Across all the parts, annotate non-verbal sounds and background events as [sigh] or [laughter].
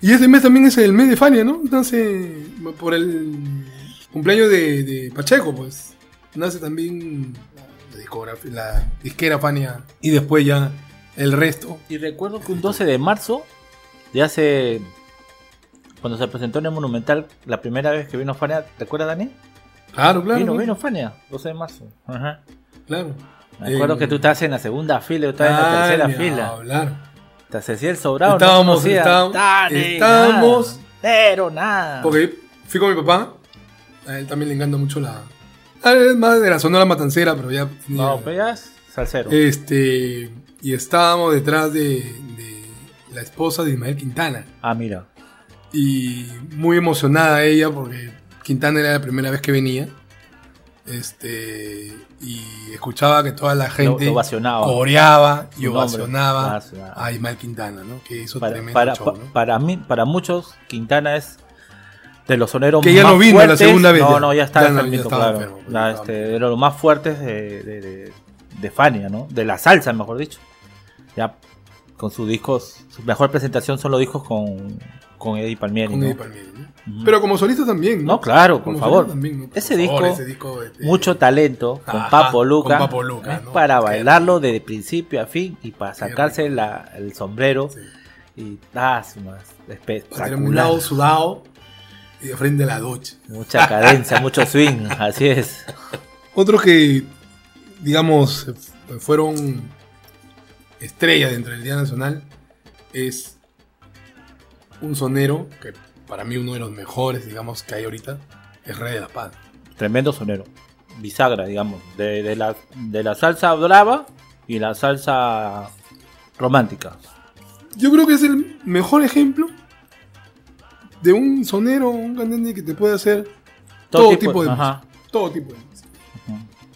Y este mes también es el mes de Fania, ¿no? Nace por el cumpleaños de, de Pacheco, pues. Nace también la, discografía- la disquera Fania y después ya el resto. Y recuerdo que un 12 de marzo, de hace. Cuando se presentó en el Monumental, la primera vez que vino Fania, ¿te acuerdas, Dani? Claro, claro. vino, claro, vino Fania, 12 de marzo. Ajá. claro. Me acuerdo Eh, que tú estabas en la segunda fila, yo estaba en la tercera fila. hablar. Te hacía el sobrado, Estábamos- no estábamos- Dani, estábamos- nada, Pero nada. Porque fui con mi papá. A él también le encanta mucho la. Es más de la Sonora Matancera, pero ya. No, ya es salsero. Este. Y estábamos detrás de, de la esposa de Ismael Quintana. Ah, mira. Y muy emocionada ella porque Quintana era la primera vez que venía. Este. Y escuchaba que toda la gente lo ovacionaba. coreaba y ovacionaba a Ismael Quintana, ¿no? Que hizo Para, tremendo para, show, pa- ¿no? para mí, para muchos, Quintana es de los soneros Que ya más no vino la fuertes. segunda vez No, no, ya Ya no, claro. enfermo, estaba este, de los más fuertes de, de, de, de Fania, ¿no? De la salsa, mejor dicho. Ya con sus discos, su mejor presentación son los discos con, con Eddie Palmieri, Con ¿no? Eddie Palmieri, ¿no? Pero como solista también, ¿no? No, claro, por Como favor. solista también, ¿no? Por Ese favor, disco, ese disco, este, Mucho talento con Ajá, Papo Luca. con Papo Luca, es ¿no? para Qué bailarlo desde principio a fin y para sacarse la- el sombrero. Sí. Y ah, Para espectacular. sudado y de frente a la ducha. Mucha cadencia, [laughs] mucho swing, así es. Otros que, digamos, fu- fueron estrellas dentro del Día Nacional es un sonero que para mí uno de los mejores, digamos, que hay ahorita, es Rey de la Paz. Tremendo sonero. Bisagra, digamos, de, de la, de la salsa brava y la salsa romántica. Yo creo que es el mejor ejemplo de un sonero, un cantante que te puede hacer todo, tipo, de ajá. música. Todo tipo de música.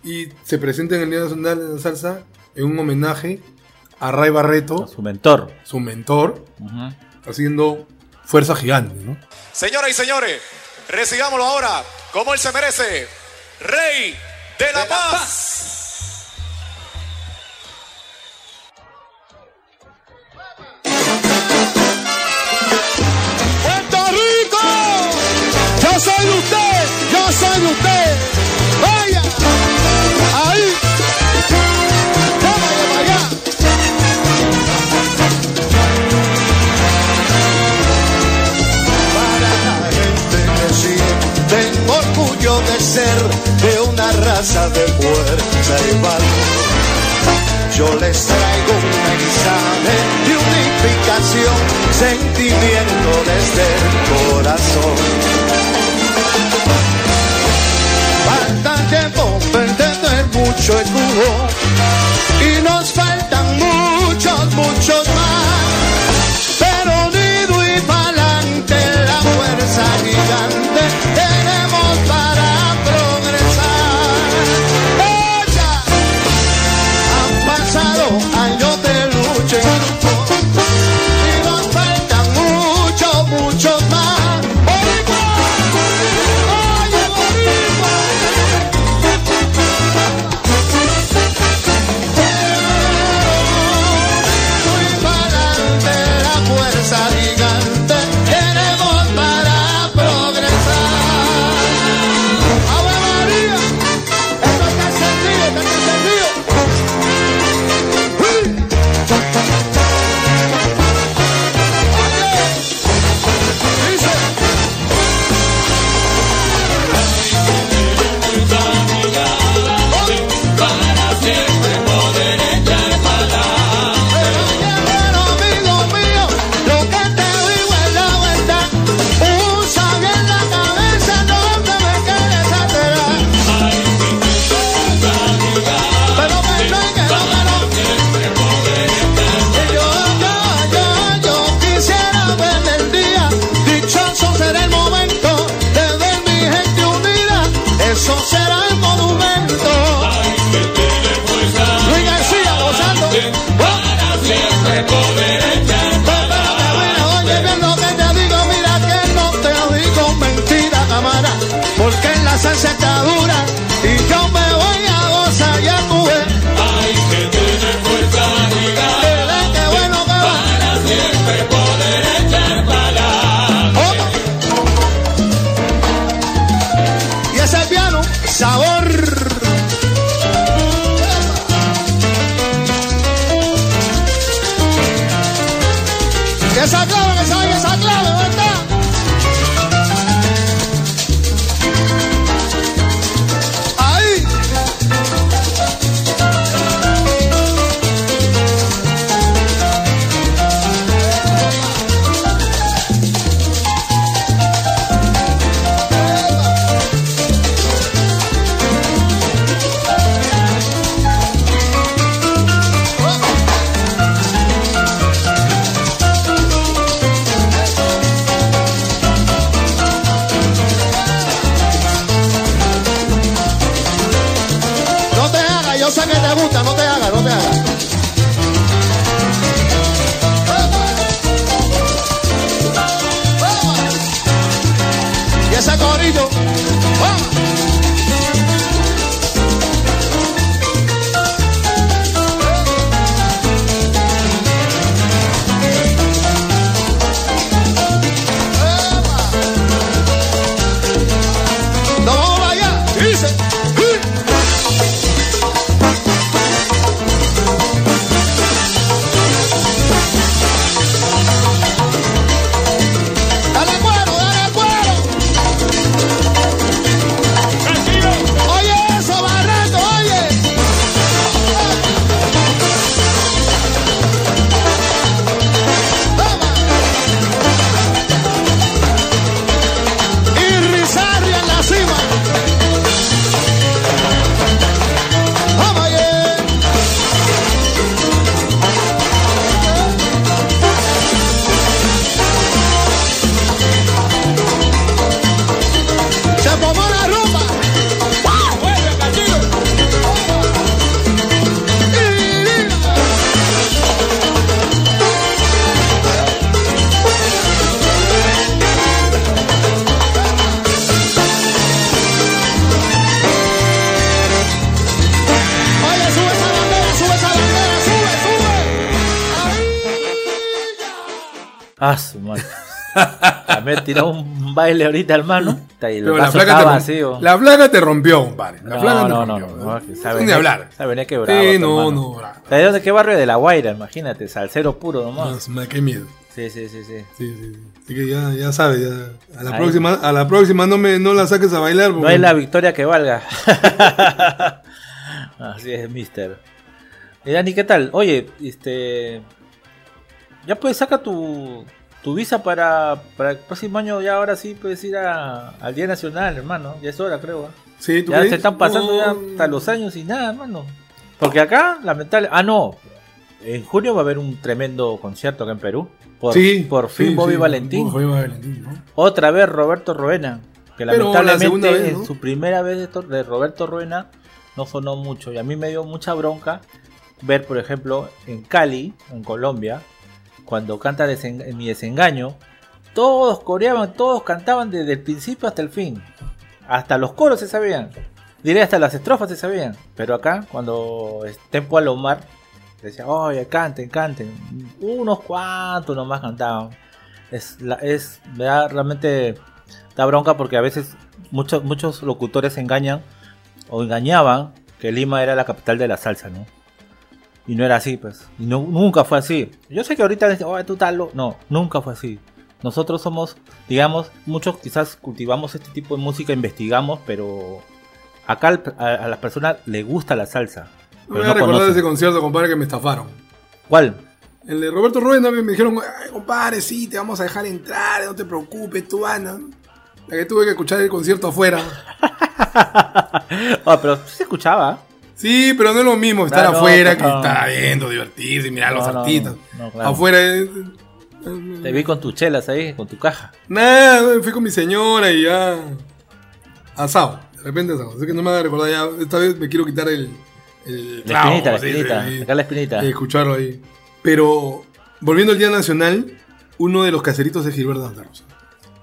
Y se presenta en el Día Nacional de la Salsa en un homenaje a Ray Barreto, Su mentor. su mentor, haciendo fuerza gigante. Señoras y señores, recibámoslo ahora como él se merece, Rey de la, Paz. De fuerza y valor. Yo les traigo un mensaje de unificación, sentimiento desde el corazón. Falta tiempo entender mucho el y nos faltan muchos, muchos más. Pero unido y pa'lante la fuerza gigante También tiró un baile ahorita, hermano. Pero la estaba te, vacío. la flaca te rompió, compadre. La No, no, no, rompió. no, que sabe Ni venir- hablar. sabe quebrado, Sí, no, no, bravo. ¿Sabes de qué barrio? De La Guaira, imagínate, salsero puro nomás. No, qué miedo. Sí, sí, sí, sí. Sí, sí, sí. Así que ya, ya sabes, ya. A la Ahí. próxima, a la próxima no me no la saques a bailar. No porque- hay la victoria que valga. [laughs] Así es, mister. Y Dani, ¿qué tal? Oye, este. Ya puedes sacar tu, tu visa para, para el próximo año. Ya ahora sí puedes ir a- al Día Nacional, hermano. Ya es hora, creo. ¿ah? Sí, ¿tú Ya crees? se están pasando ya hasta los años y nada, hermano. Porque acá, lamentable. Ah, no. En junio va a haber un tremendo concierto acá en Perú. Por, Sí. por fin sí, Bobby sí, Valentín. Bobby Valentín, ¿no? Otra vez Roberto Ruena. Que Pero la lamentablemente vez, ¿no? en su primera vez de Roberto Ruena no sonó mucho. Y a mí me dio mucha bronca ver, por ejemplo, en Cali, en Colombia, cuando canta Mi Desengaño, todos coreaban, todos cantaban desde el principio hasta el fin. Hasta los coros se sabían. Diré hasta las estrofas se sabían. Pero acá, cuando Tempo Alomar, decía, oye, canten, canten. Unos cuantos nomás cantaban. Es, es me da realmente da bronca porque a veces muchos, muchos locutores engañan o engañaban que Lima era la capital de la salsa, ¿no? Y no era así, pues. Y no, nunca fue así. Yo sé que ahorita dicen, oye, tú tal. lo-". No, nunca fue así. Nosotros somos, digamos, muchos quizás cultivamos este tipo de música, investigamos, pero acá a, a las personas le gusta la salsa. Me voy a recordar conocen. ese concierto, compadre, que me estafaron. ¿Cuál? El de Roberto Rueda me me dijeron, Ay, compadre, sí, te vamos a dejar entrar, no te preocupes, tú anda. La que tuve que escuchar el concierto afuera. [laughs] Ah, pero sí se escuchaba. Sí, pero no es lo mismo estar afuera, no, que está viendo, divertirse, mirar los artistas. Claro. Afuera. Te vi con tus chelas ahí, con tu caja. Nada, fui con mi señora y ya. Asado, de repente asado. Así que no me hagas recordar ya. Esta vez me quiero quitar el. la espinita, la espinita. La espinita. escucharlo ahí. Pero, volviendo al Día Nacional, uno de los caseritos es Gilberto Santa Rosa.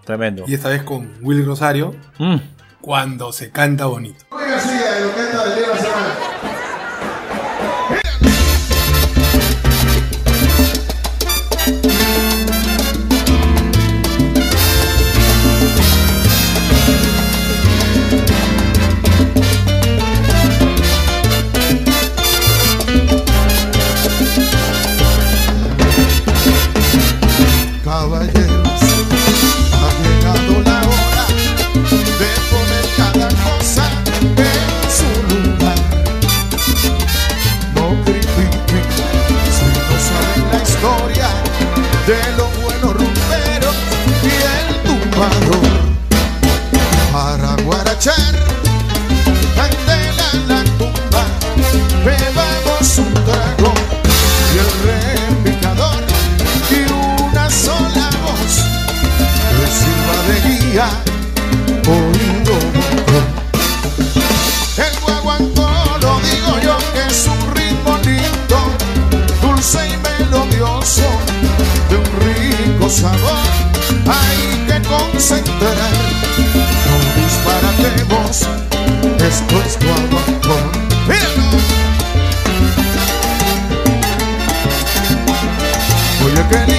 Tremendo. Y esta vez con Will Rosario, mm. cuando se canta bonito. Oiga, oído El guaguancó lo digo yo que es un ritmo lindo, dulce y melodioso, de un rico sabor. Hay que concentrar, no disparatemos, esto es guaguancó. Míralo. Oye, que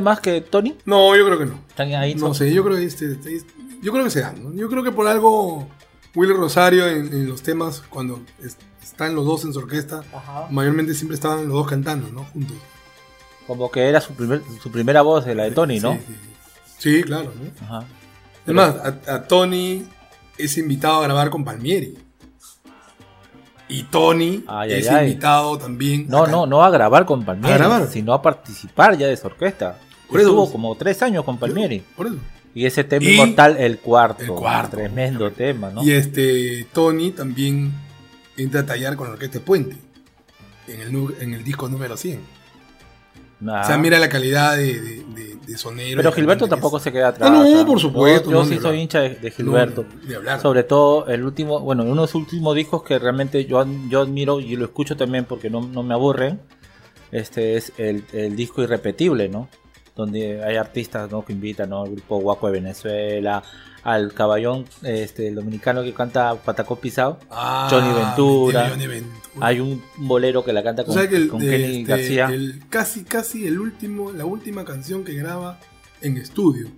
Más que Tony. No, yo creo que no. Están ahí. No sé, yo creo que este, este- yo creo que se dan, ¿no? Yo creo que por algo Willy Rosario en, en los temas cuando es- están los dos en su orquesta, Ajá. mayormente siempre estaban los dos cantando, ¿no? Juntos. Como que era su, primer, su primera voz de la de Tony, ¿no? Sí, sí, sí. Sí, claro, ¿no? Ajá. Además, a, a Tony es invitado a grabar con Palmieri. Y Tony Ay, es ay, ay. invitado también. No, no, no a grabar con Palmieri, ¿A grabar? sino a participar ya de su orquesta. Por eso- Estuvo como tres años con Palmieri. Por eso. Y ese tema Y- inmortal, el cuarto. El cuarto. Tremendo tema, ¿no? Y este Tony también entra a tallar con la orquesta Puente. En el, nu- en el disco número 100. Nah. O sea, mira la calidad de, de, de- de sonero. Pero Gilberto tampoco se queda atrás. Ah, no, por supuesto, Yo, yo no, sí soy hablar. hincha de, de Gilberto. No. Sobre todo el último, bueno, uno de sus últimos discos que realmente yo, yo admiro y lo escucho también porque no, no me aburren. Este es el, el disco irrepetible, ¿no? donde hay artistas ¿no? que invitan, ¿no? El grupo Guaco de Venezuela, al caballón este, el dominicano que canta Patacó Pisado, Ah, Johnny Ventura. Johnny Ventura. hay un bolero que la canta con, el, con Kenny este, García. el- casi, casi el último, la última canción que graba en estudio,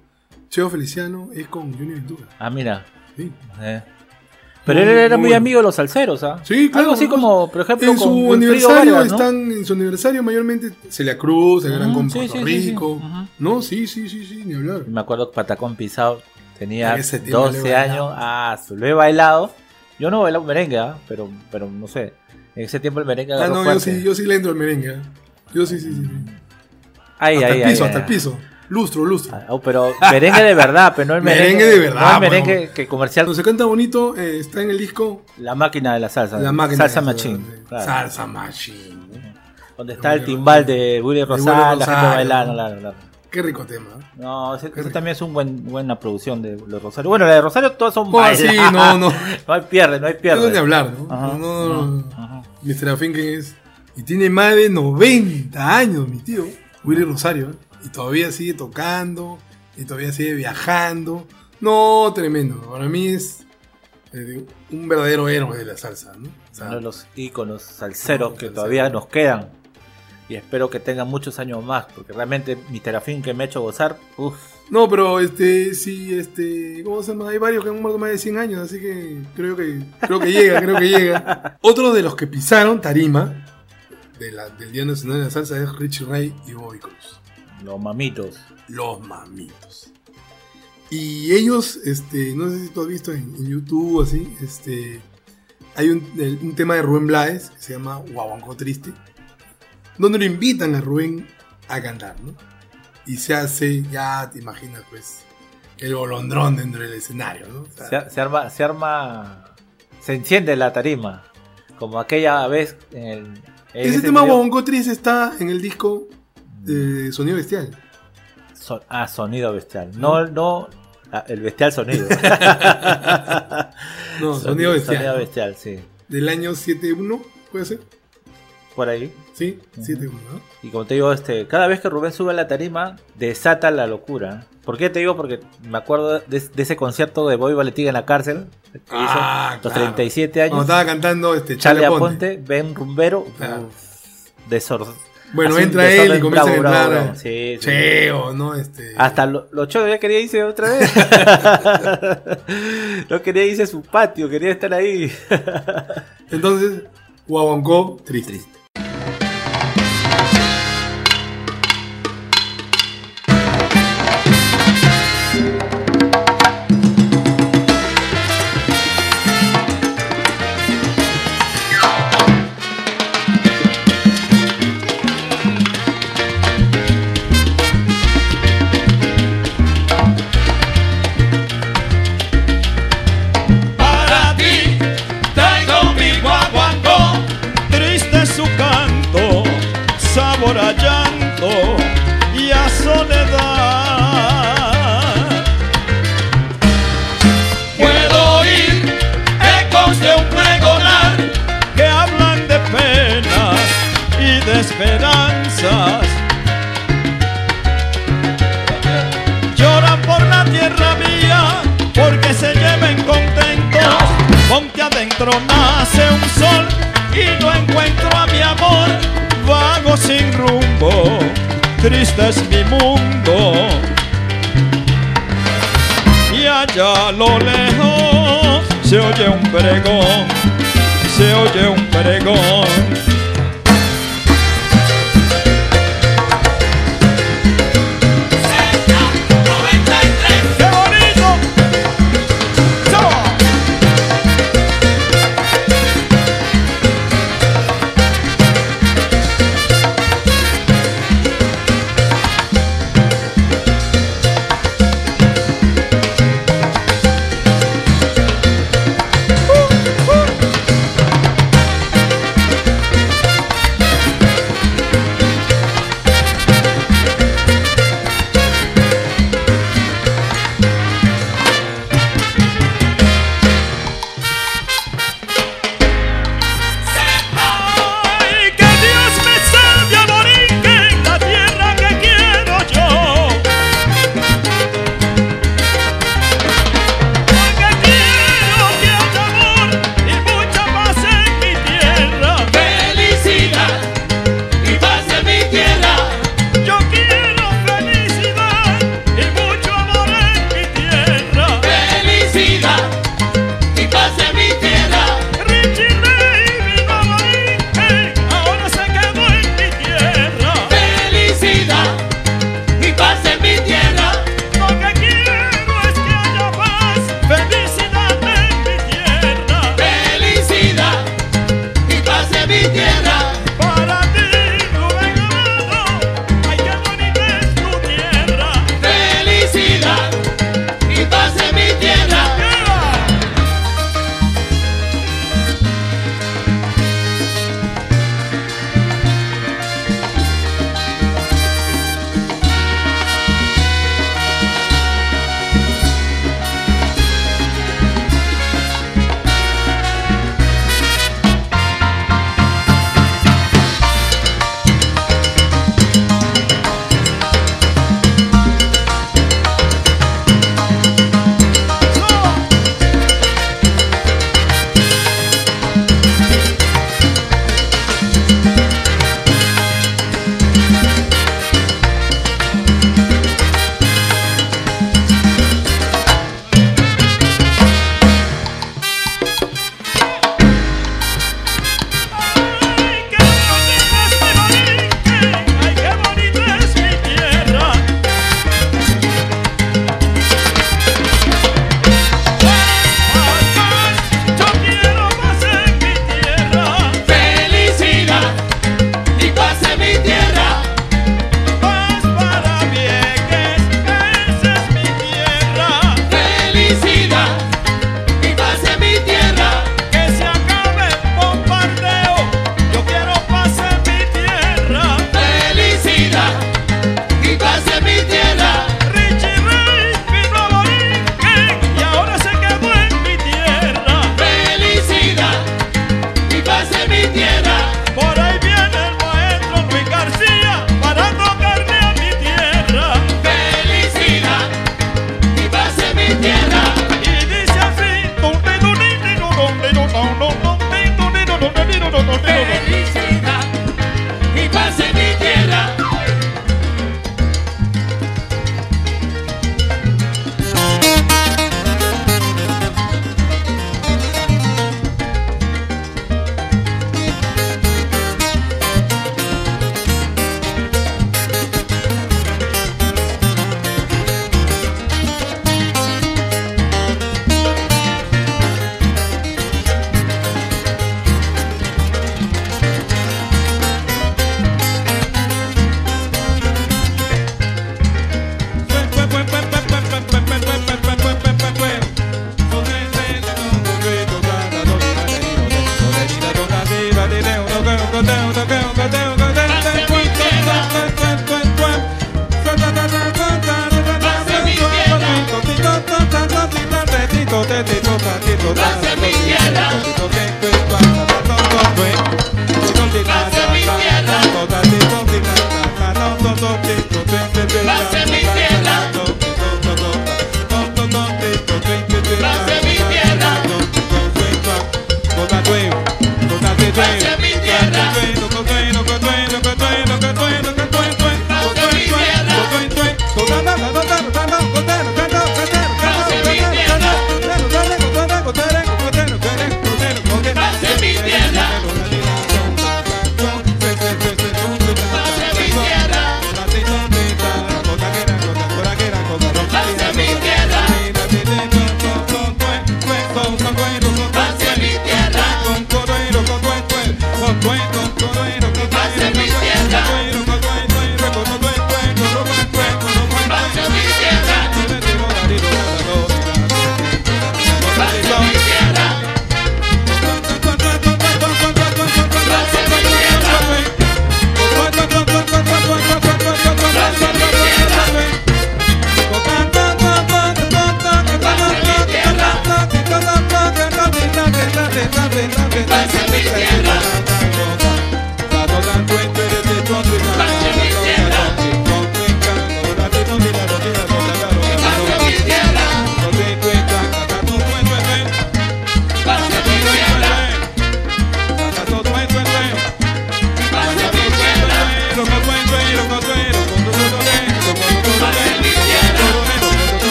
Cheo Feliciano, es con Johnny Ventura. Ah, mira. Sí. eh. Pero Muy- él era muy amigo de los salseros, ¿ah? Sí, claro. Algo así como, por ejemplo, en su aniversario Vargas, ¿no? están, en su aniversario mayormente Celia Cruz, el gran con sí, Puerto sí, sí, sí. Rico. No, sí, sí, sí, sí, ni hablar. Me acuerdo que Patacón Pisado tenía En ese tiempo lo he 12 bailado. años. Ah, lo he bailado. Yo no bailaba merengue, ¿ah? pero, pero no sé. En ese tiempo el merengue Ah, no, yo sí, yo sí le entro al merengue. ¿eh? Yo sí, sí, sí. Ay, hasta ay, el piso, hasta el piso. Lustro, lustro. Ah, oh, pero merengue de verdad, pero no el merengue. Merengue de verdad, No el bueno. merengue que comercial. Cuando se canta bonito, eh, está en el disco La máquina de la salsa. La máquina. Salsa de- Machine. de- claro. Salsa Machine. Donde está el timbal de Willy Rosal, la gente bailando. ¿no? claro, claro. Qué rico tema. ¿eh? No, ese, también es una buen, buena producción de, de Rosario. Bueno, la de Rosario todas son Oh, sí, [laughs] no, no. No hay pierde, no hay No pierde. de hablar, ¿no? Ajá, no, no, no. ajá. Mr. Afinken es. Y tiene más de 90 años, mi tío, Willy Rosario. Y todavía sigue tocando. Y todavía sigue viajando. No, tremendo. Para mí es eh, un verdadero héroe de la salsa, ¿no? O sea, uno de los íconos salseros No, que salsero. todavía nos quedan. Y espero que tengan muchos años más, porque realmente mi terafín que me ha hecho gozar, uff, No, pero este, sí, este, ¿cómo se llama? Hay varios que han muerto más de 100 años, así que creo que, creo que llega, creo que llega. [laughs] Otro de los que pisaron tarima de la- del Día Nacional de la Salsa es Richie Ray y Bobby Cruz. los mamitos. Los mamitos. Y ellos, este, no sé si tú has visto en, en YouTube así, este, hay un, el- un tema de Rubén Blades que se llama Guaguancó Triste, donde lo invitan a Rubén a cantar, ¿no? Y se hace, ya te imaginas, pues, el bolondrón dentro del escenario, ¿no? O sea, Se, se arma, se arma, se enciende la tarima, como aquella vez en el... en ese tema video- Guaguancó Triste está en el disco de Sonido Bestial. So- ah, sonido bestial. No, no, ah, el bestial sonido. [laughs] No, Sonido Bestial. Sonido bestial, sí. Del año 7-1, ¿puede ser? Por ahí. Sí, 7-1, ¿no? Y como te digo, este, cada vez que Rubén sube a la tarima, desata la locura. ¿Por qué te digo? Porque me acuerdo de, de ese concierto de Bobby Valentín en la cárcel, que Ah, hizo los claro. 37 Cuando años. estaba cantando este, Charlie Aponte. Ben Rumbero, Claro. desor- Bueno, entra él y comienza bravo, a entrar. Sí, sí. Cheo, ¿no? Este, Hasta lo- los chicos ya quería irse otra vez. [laughs] no quería irse a su patio, quería estar ahí. Entonces, triste. Triste.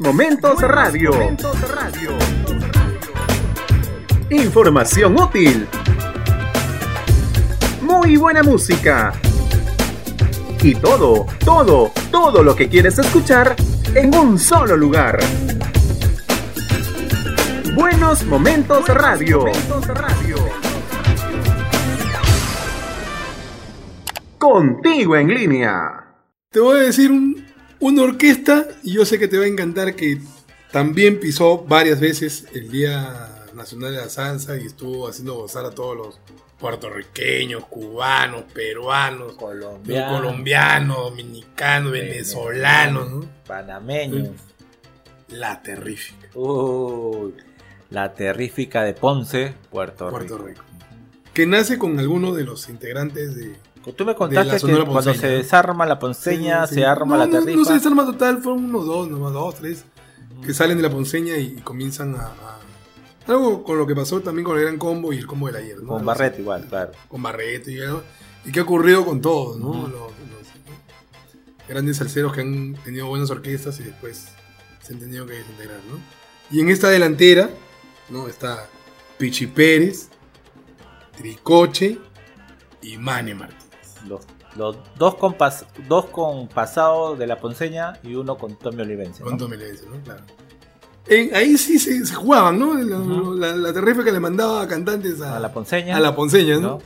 Momentos Radio. Información útil. muy buena música. Y todo, todo, todo lo que quieres escuchar en un solo lugar. Buenos Momentos Radio. Contigo en línea. Te voy a decir un- una orquesta y yo sé que te va a encantar que también pisó varias veces el Día Nacional de la Salsa y estuvo haciendo gozar a todos los puertorriqueños, cubanos, peruanos, Colombiano, colombianos, dominicanos, venezolanos, ¿no? panameño. La terrífica. Uy, la terrífica de Ponce, Puerto, Puerto Rico. Rico. Que nace con algunos de los integrantes de. Tú me contaste que cuando Ponceña. se desarma la ponceña, Sí, se arma No, la terrifa. No se desarma total, fueron unos dos, nomás dos, tres, que salen de la ponceña y, y comienzan a, a- Algo con lo que pasó también con el Gran Combo y el Combo del ayer, ¿no? Con Los- Barreto igual, claro. Con Barreto y, y qué ha ocurrido con todos, ¿no? Los- los grandes salseros que han tenido buenas orquestas y después se han tenido que desintegrar, ¿no? Y en esta delantera, ¿no? Está Pichi Pérez, Tricoche y Mane Martínez. Los, los dos, con pas- dos con pasado de la ponceña y uno con Tommy Olivencia. ¿no? Con Tommy Lenz, ¿no? Claro. En- ahí sí se, se jugaban, ¿no? La, la terrífica le mandaba cantantes a, A la ponceña. a la ponceña, ¿no? ¿no?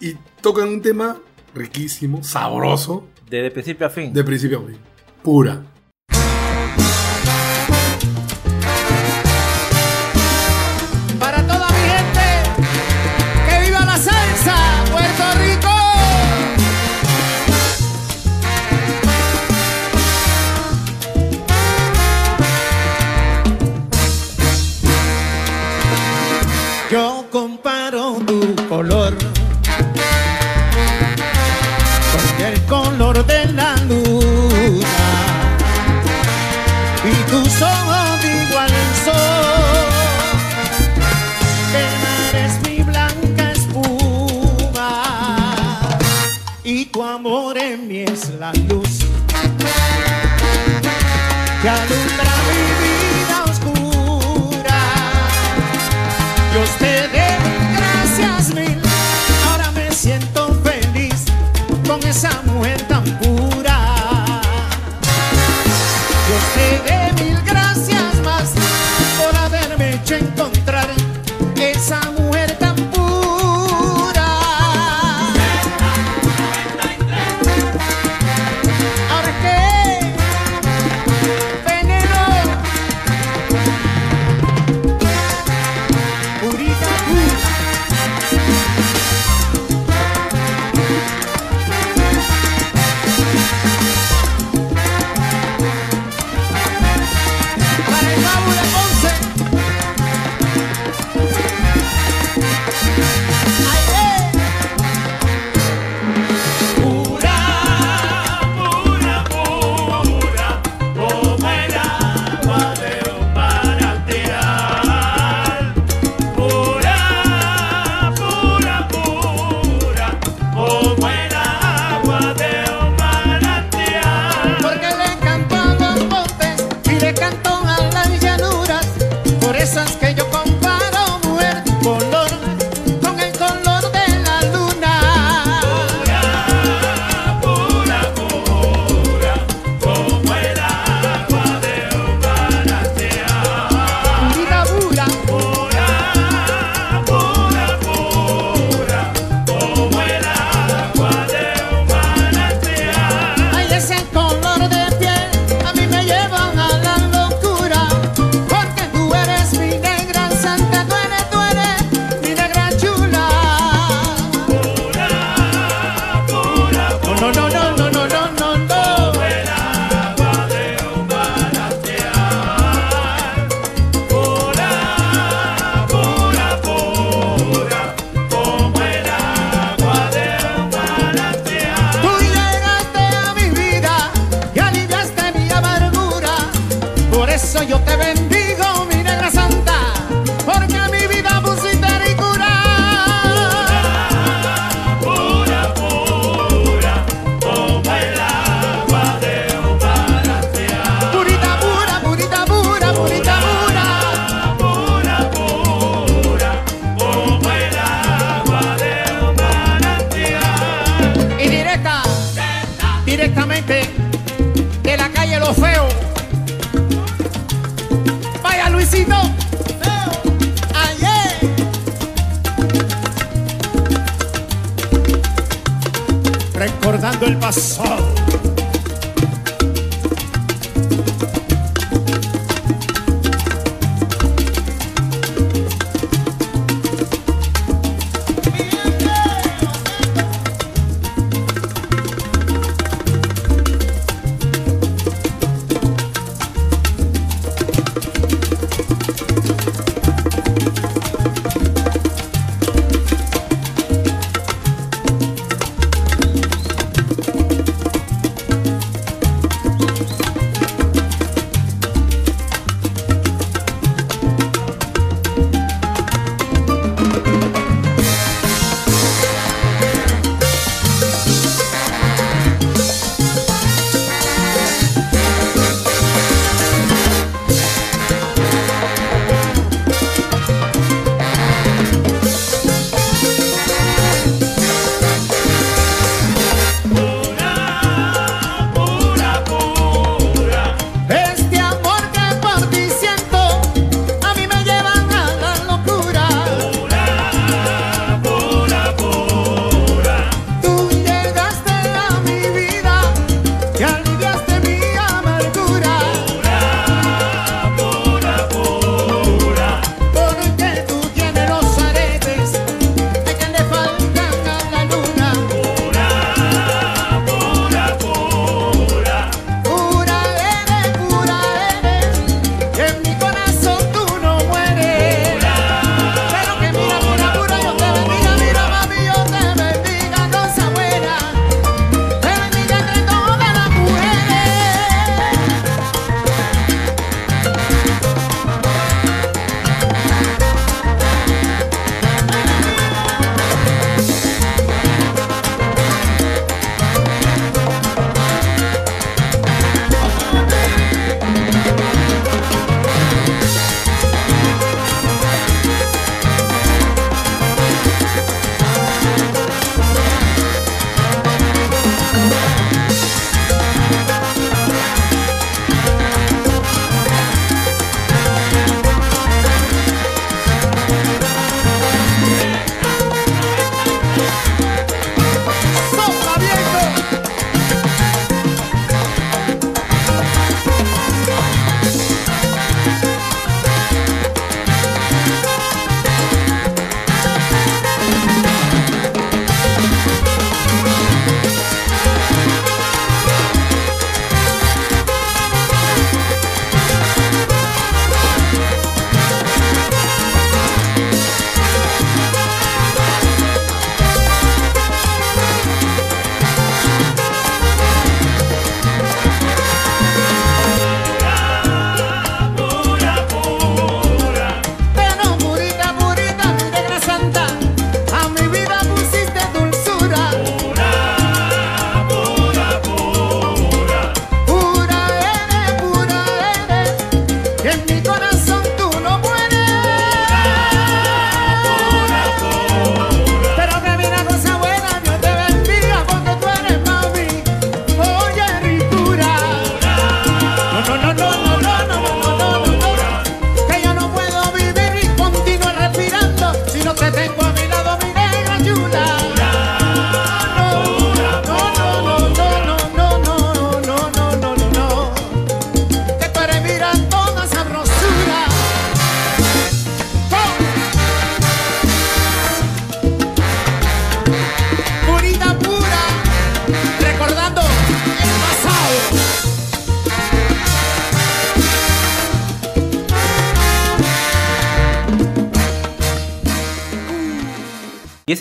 Y tocan un tema riquísimo, sabroso, Desde principio a fin. de principio a fin. Pura. Color con el color de la luna y tus ojos igual al sol. El mar es mi blanca espuma y tu amor en mí es la luz que esa mujer tan pura. Dios te dé mil gracias más por haberme hecho encontrar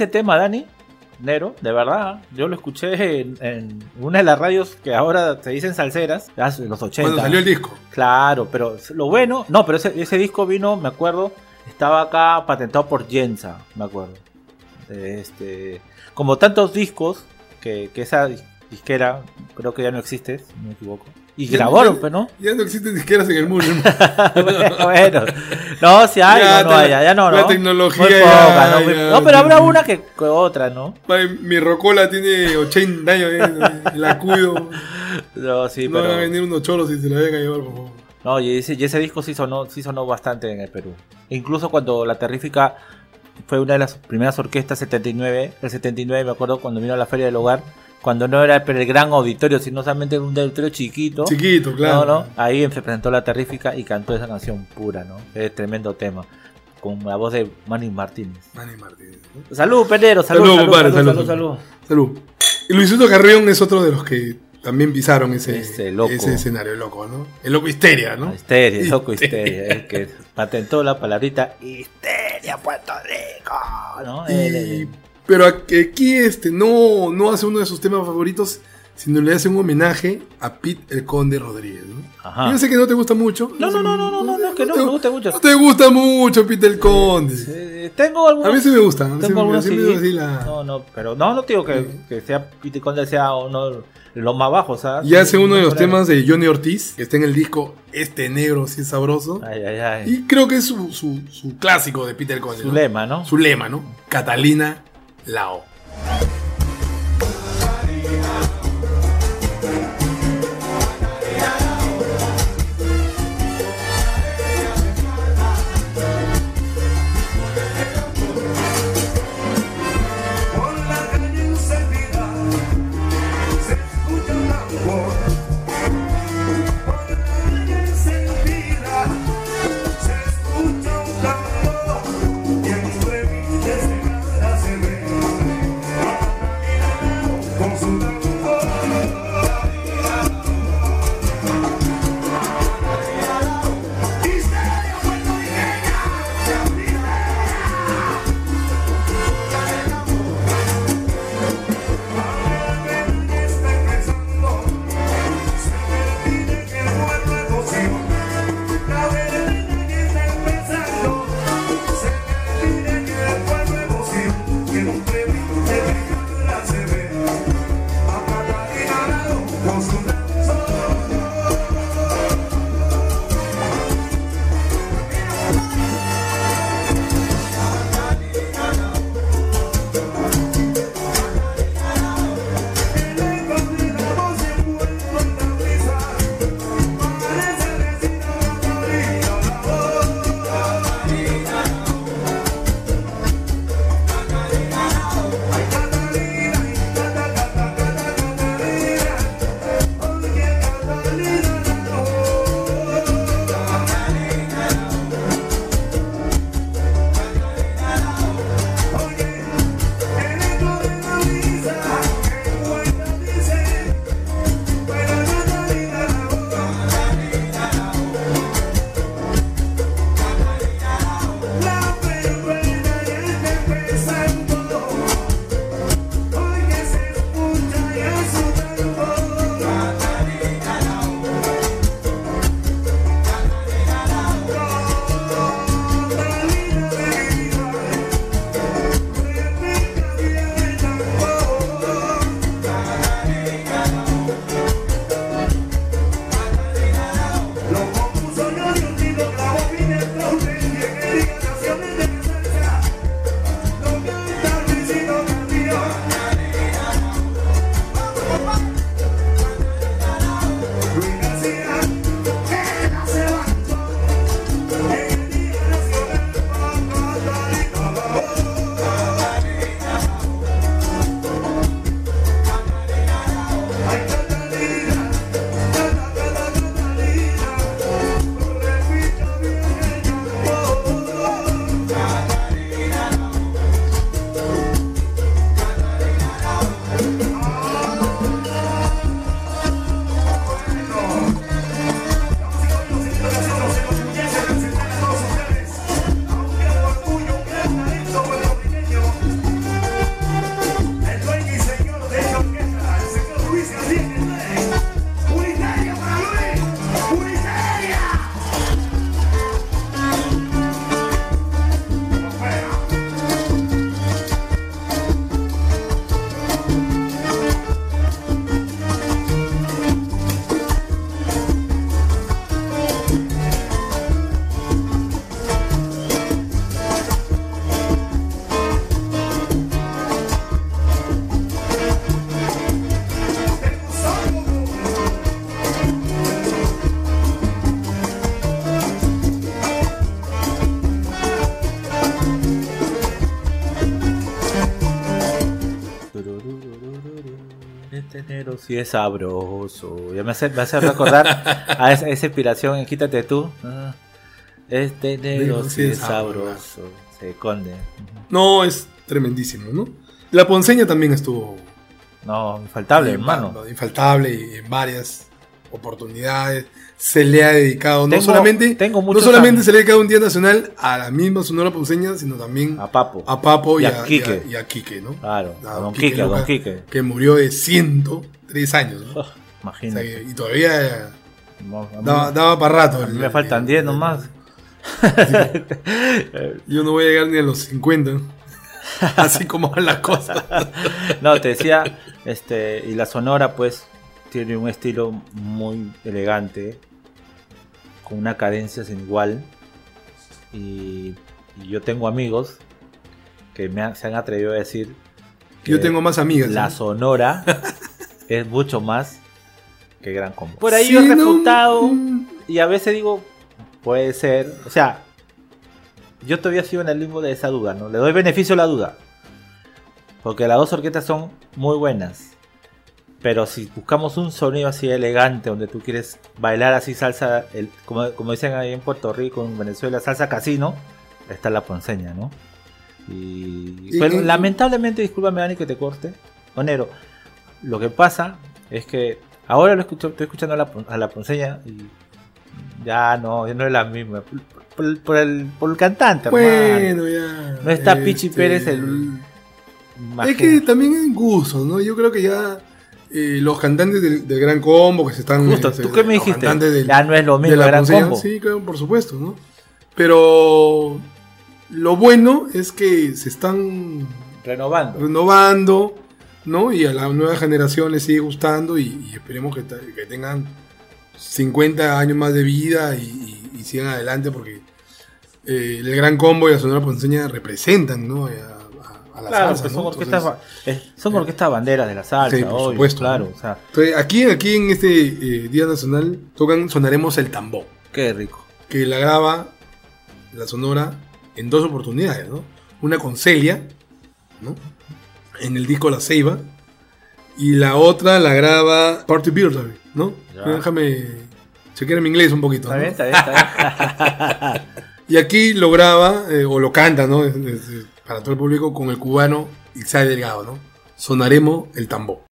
ese tema, Dani, Nero, de verdad, yo lo escuché en, en una de las radios que ahora se dicen salseras, hace los 80. Cuando salió el disco. Claro, pero lo bueno, no, pero ese, ese disco vino, me acuerdo, estaba acá patentado por Jensa, me acuerdo. Este, como tantos discos que, que esa disquera, creo que ya no existe, si no me equivoco. Y Ya- grabaron, ya- pues, ¿no? Ya no existen disqueras en el mundo. bueno, no, si hay, Ya, no, no ya, ya no, la ¿no? tecnología Muy ya- ¿no? Ya- no, pero habrá una que, que otra, ¿no? Mi rocola tiene 80 años, eh, la cuido. No, sí, no van a pero... venir unos choros y se la vengan a llevar, por favor. No, y ese, y ese disco sí sonó, sí sonó bastante en el Perú. E incluso cuando La Terrífica fue una de las primeras orquestas 79, el 79 me acuerdo cuando vino a la Feria del Hogar, cuando no era el gran auditorio, sino solamente un auditorio chiquito. Chiquito, claro. No, no, ahí se presentó la terrífica y cantó esa canción pura, ¿no? Es tremendo tema. Con la voz de Manny Martínez. Manny Martínez. ¿no? Salud, Pedero, salud, Salud, salud, compadre, salud, salud, salud, salud. salud. Y Luisito Carrión es otro de los que también pisaron ese, Ese loco. ese escenario loco, ¿no? El loco histeria, ¿no? Histeria, loco histeria. El que patentó la palabrita histeria, Puerto Rico. ¿no? Y- él. Pero aquí este no, no hace uno de sus temas favoritos, sino le hace un homenaje a Pete el Conde Rodríguez, ¿no? Ajá. Yo sé que no te gusta mucho. No, no, no, no, no, no, no, que no, me gusta mucho. No te gusta mucho Pete el Conde. Eh, tengo algunos. A mí sí me gusta. Sí Tengo algunos sí gusta así la- No, no, pero no, no digo que, que sea Pete Conde sea uno los más bajos, ¿sabes? Y hace uno de los temas de Johnny Ortiz, que está en el disco Este Negro, sí es sabroso. Ay, ay, ay. Y creo que es su, su, su clásico de Peter Conde. Su ¿no? lema, ¿no? Su lema, ¿no? Catalina Lao. Sí es sabroso. Ya me hace, me hace recordar a esa, esa inspiración en Quítate tú. Ah, Este negro sí es sabroso. Se conde. No, es tremendísimo, ¿no? La ponceña también estuvo No, infaltable, hermano. infaltable y en varias oportunidades. Se le ha dedicado, no solamente, tengo no solamente am- se le ha dedicado un día nacional a la misma Sonora Ponceña, sino también A Papo. a Papo y, Y a, Quique. y a- y a Quique, ¿no? Claro, A a Don Quique Don Quique. Que murió de 103 años, ¿no? Oh, O sea, imagínate. y todavía No, a mí- daba, daba para rato. a mí el- me faltan el- 10 nomás. [laughs] Yo no voy a llegar ni a los 50. ¿no? [laughs] Así como van las cosas. [laughs] No, te decía, este, y la Sonora pues tiene un estilo muy elegante, con una cadencia sin igual. Y, y yo tengo amigos que me han- se han atrevido a decir que Yo tengo más amigas. la ¿no? Sonora [laughs] es mucho más que Gran Combo. Por ahí Sí, yo he refutado mm, y a veces digo, puede ser, o sea, yo todavía sigo en el limbo de esa duda, ¿no? Le doy beneficio a la duda. Porque las dos orquestas son muy buenas. Pero si buscamos un sonido así elegante, donde tú quieres bailar así salsa, el, como, como dicen ahí en Puerto Rico, en Venezuela, salsa casino, está la ponceña, ¿no? Y, lamentablemente, discúlpame Dani que te corte, Onero, lo que pasa es que ahora lo escucho, estoy escuchando a la, a la ponceña y ya no, ya no es la misma. Por, el, por el cantante, hermano. Bueno, ya. No está Pichi este, Pérez el. Es que también es gusto, ¿no? Yo creo que ya eh, los cantantes del, del Gran Combo que se están. Justo, ¿tú qué me dijiste? cantantes del- Ya no es lo de mismo, la Gran Combo. Sí, claro, por supuesto, ¿no? Pero lo bueno es que se están Renovando. renovando, ¿no? Y a la nueva generación le sigue gustando y, y esperemos que, tengan 50 años más de vida y, y- y sigan adelante porque eh, el Gran Combo y la Sonora Ponceña representan, ¿no? A, a- la Claro, salsa, pues ¿no? son, orquestas, Entonces, eh, son orquestas banderas de la salsa, Sí, por obvio, supuesto, claro. ¿no? O sea, entonces, aquí, aquí en este eh, Día Nacional tocan Sonaremos el Tambor, qué rico. que la graba la Sonora en dos oportunidades, ¿no? Una con Celia, ¿no? En el disco La Ceiba. Y la otra la graba Party Beer, ¿no? Déjame chequear mi inglés un poquito. Está ¿no? bien, está bien, está bien. [laughs] Y aquí lo graba, eh, o lo canta, ¿no? Es- es para todo el público con el cubano Ixay Delgado, ¿no? Sonaremos el tambor.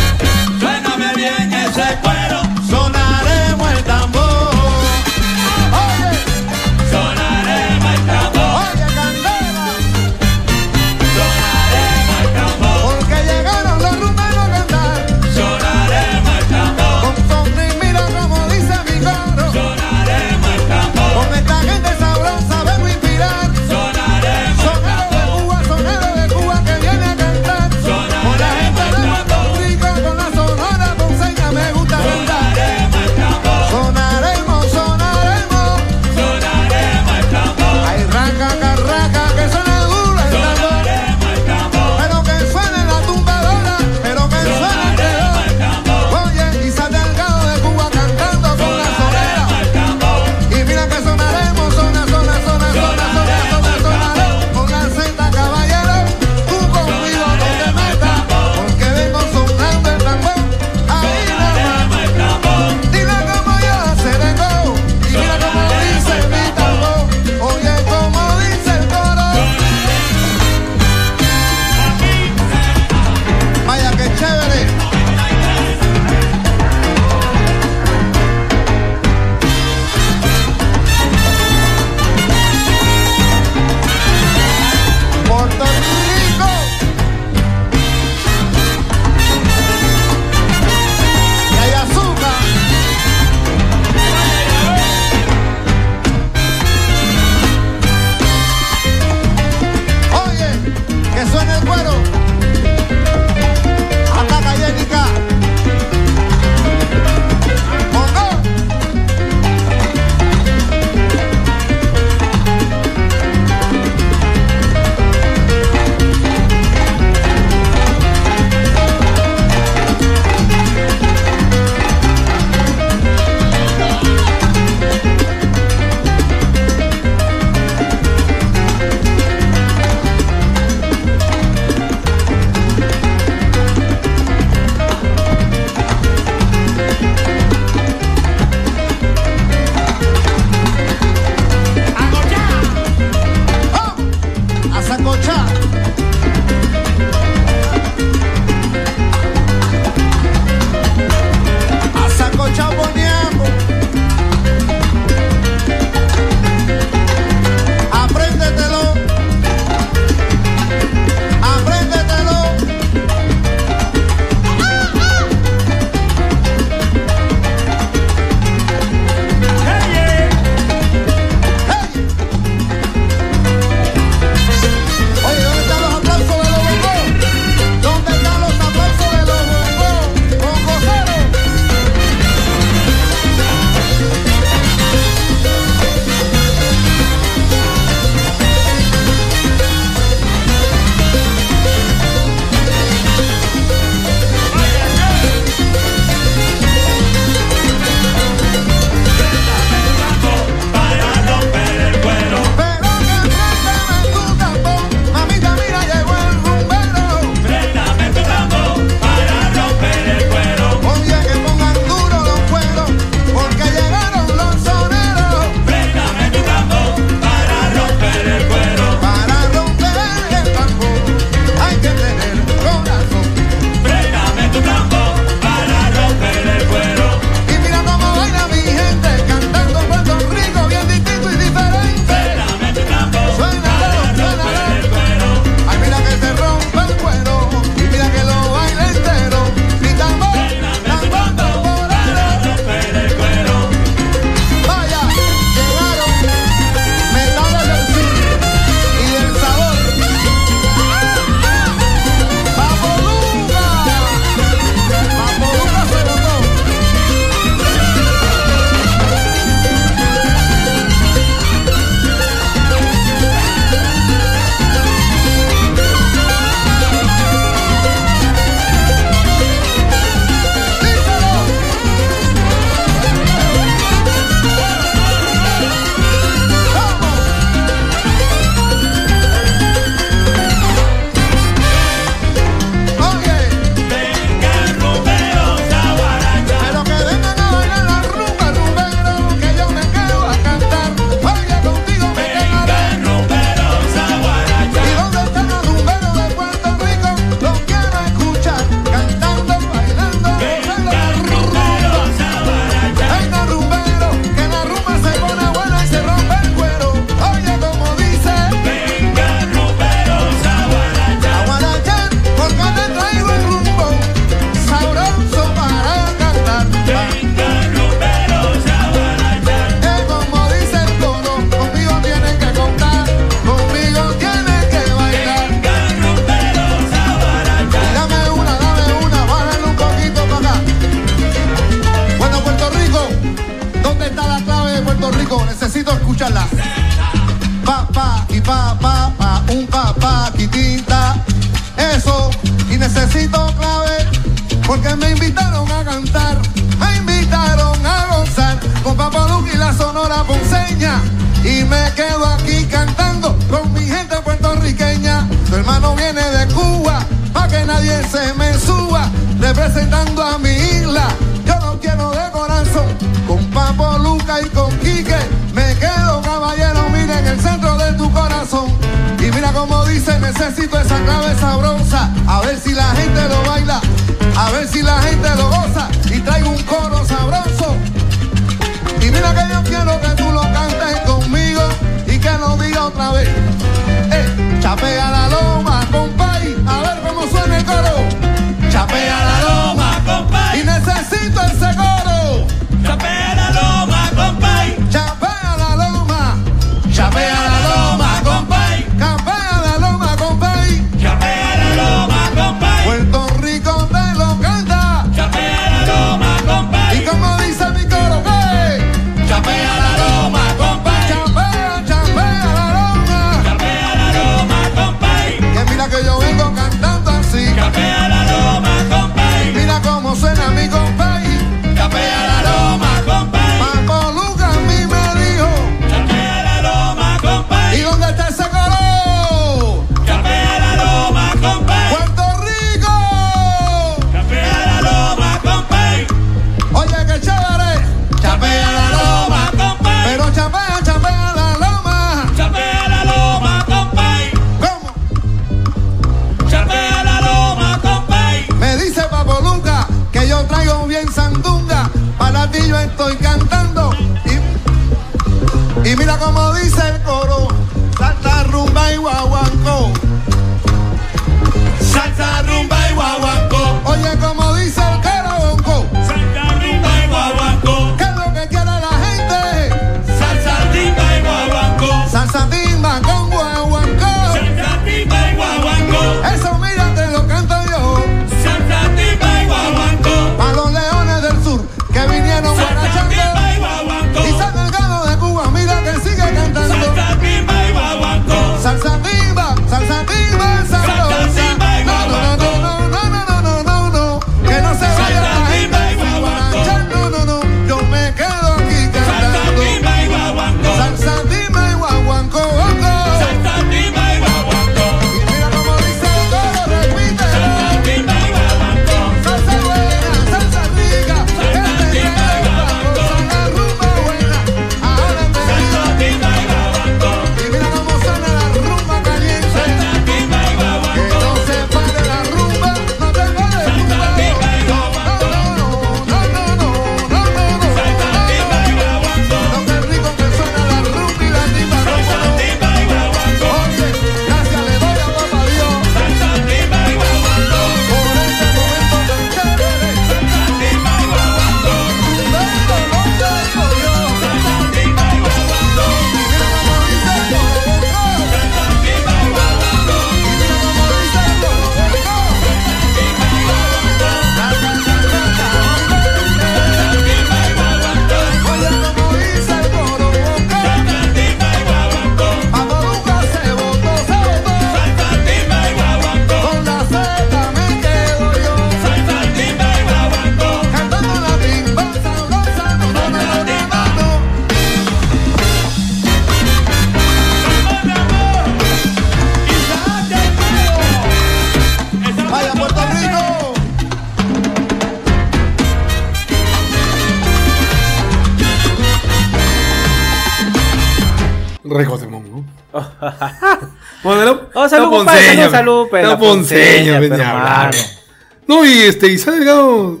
salud, pero. Pues, la pues, No, y este, Isabel Delgado.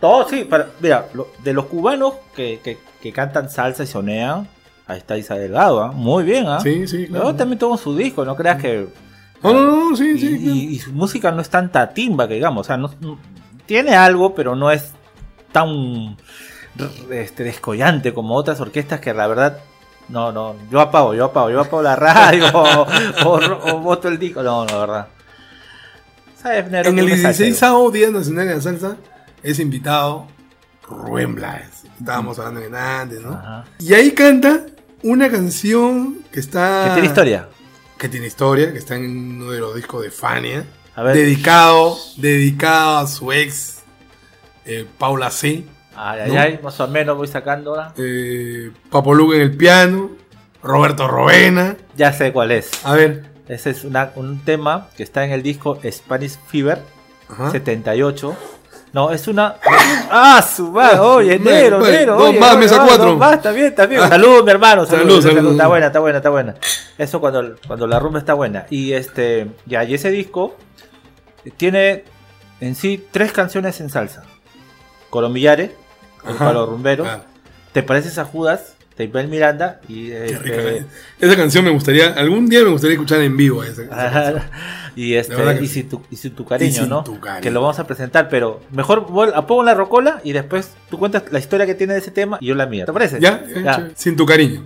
Todo, sí, para, mira, de los cubanos que, que, que, cantan salsa y sonean, ahí está Isabel Delgado, ¿ah? muy bien, ¿ah? Sí, sí, claro. También tuvo su disco, no creas que. No, no, no, eh, sí, y, sí. Claro. Y, su música no es tanta timba que digamos, o sea, no, tiene algo, pero no es tan este, descollante como otras orquestas que la verdad no, no, yo apago, yo apago, yo apago la radio [laughs] o, o, boto el disco. No, no, la verdad. En el 16 Día Nacional de la Salsa es invitado Rubén Blades. Estábamos hablando en antes, ¿no? Y ahí canta una canción que está. Que tiene historia. Que tiene historia, que está en uno de los discos de Fania. A ver. Dedicado, dedicado a su ex, eh, Paula C. Ay, ay, ¿no? ay, más o menos voy sacándola. Eh, Papo Luca en el piano. Roberto Rovena. Ya sé cuál es. A ver. Ese es una- un tema que está en el disco Spanish Fever Ajá. 78. No, es una. [coughs] ¡Ah, su madre! Oye, Bueno, negro, bueno, negro. dos oye, más, oye, mesa ah, cuatro. dos más, está bien, está bien. Ah. Salud, mi hermano. Salud, Salud, salud, salud. Está buena, está buena, está buena. Eso cuando, cuando la rumba está buena. Y este. Ya, y ese disco tiene en sí tres canciones en salsa: Colombillares, Ajá. para los rumberos. Ah, Te pareces a Judas, de Isabel Miranda. Y qué este. Esa canción me gustaría, algún día me gustaría escuchar en vivo esa, [laughs] esa. Y este, y sin tu, y sin tu cariño, Y sin ¿no? tu cariño. Que lo vamos a presentar, pero mejor pongo la rocola y después tú cuentas la historia que tiene de ese tema y yo la mía. ¿Te parece? ¿Ya? Sin tu cariño.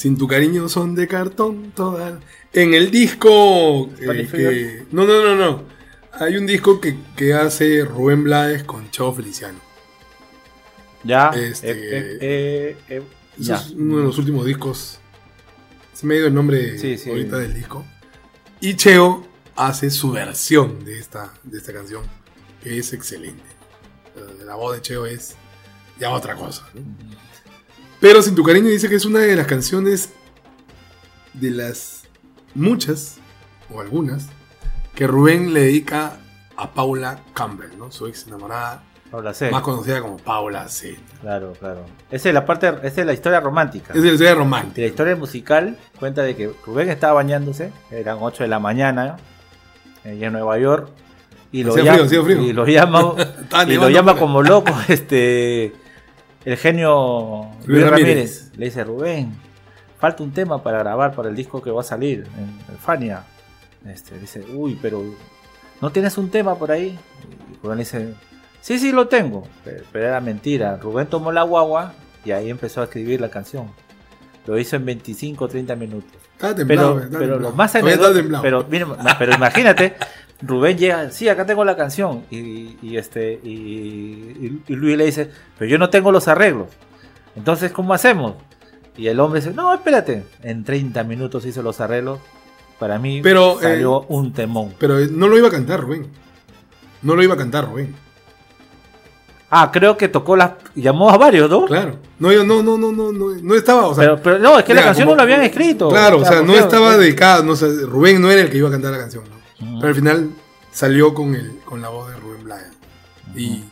Sin tu cariño son de cartón todas. En el disco. eh, que- no, no, no, no. Hay un disco que, que hace Rubén Blades con Chavo Feliciano. Ya. Este- eh, eh, eh, eh, ya. es uno de los últimos discos. Se me ha ido el nombre Sí, sí. ahorita del disco. Y Cheo hace su versión de esta, de esta canción, que es excelente. La voz de Cheo es ya otra cosa. ¿no? Pero Sin tu cariño dice que es una de las canciones de las muchas, o algunas, que Rubén le dedica a Paula Campbell, ¿no? su ex enamorada, Paula C. más conocida como Paula C. Claro, claro. Esa es la parte, esa es la historia romántica. Es de la historia Y romántica. la historia musical cuenta de que Rubén estaba bañándose, eran 8 de la mañana, allá en Nueva York, y lo, llama, frío, hacía frío. y lo llama, [laughs] y lo llama como loco [laughs] este el genio Luis Luis Ramírez. Ramírez. Le dice, Rubén, falta un tema para grabar para el disco que va a salir en, Fania. Este, dice, uy, pero ¿no tienes un tema por ahí? Y Rubén le dice, sí, sí lo tengo. Pero, pero era mentira. Rubén tomó la guagua y ahí empezó a escribir la canción. Lo hizo en 25 o 30 minutos. Estaba temblado, Pero, estaba pero temblado. lo más temblado. pero, mira, pero imagínate, [laughs] Rubén llega, sí, acá tengo la canción. Y, y este, y, Luis le dice, pero yo no tengo los arreglos. Entonces, ¿cómo hacemos? Y el hombre dice, no, espérate. En 30 minutos hizo los arreglos. Para mí Pero, salió eh, un temón. Pero eh, no lo iba a cantar Rubén. No lo iba a cantar Rubén. Ah, creo que tocó las... Llamó a varios, ¿no? Claro. No, yo- no, no, no, no, no, no estaba, o sea. pero, pero no, es que la canción como- no la habían escrito. Claro, o sea, no estaba dedicada, no, sé, Rubén no era el que iba a cantar la canción, ¿no? Pero al final salió con el, con la voz de Rubén Blades. Y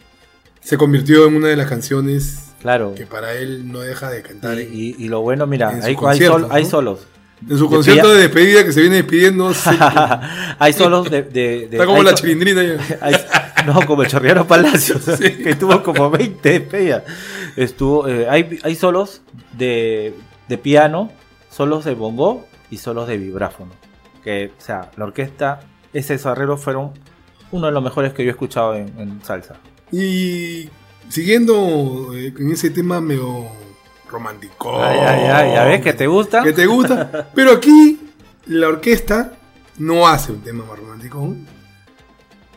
se convirtió en una de las canciones Claro. que para él no deja de cantar. Y, en, y- y lo bueno, mira, hay, hay, hay solos. en su concierto de despedida que se viene despidiendo. [laughs] se- hay solos de. de- de- está como la so- chilindrina ya. [laughs] no, como el Chorriano Palacios, [laughs] que tuvo como 20 despedidas. Estuvo, eh, hay, hay solos de, de piano, solos de bongo y solos de vibráfono. Que, o sea, la orquesta, esos arreglos fueron uno de los mejores que yo he escuchado en, en salsa. Y siguiendo eh, en ese tema medio romántico. Ay, ay, ay, ¿ya ves que te gusta? que te gusta. [laughs] Pero aquí la orquesta no hace un tema más romántico,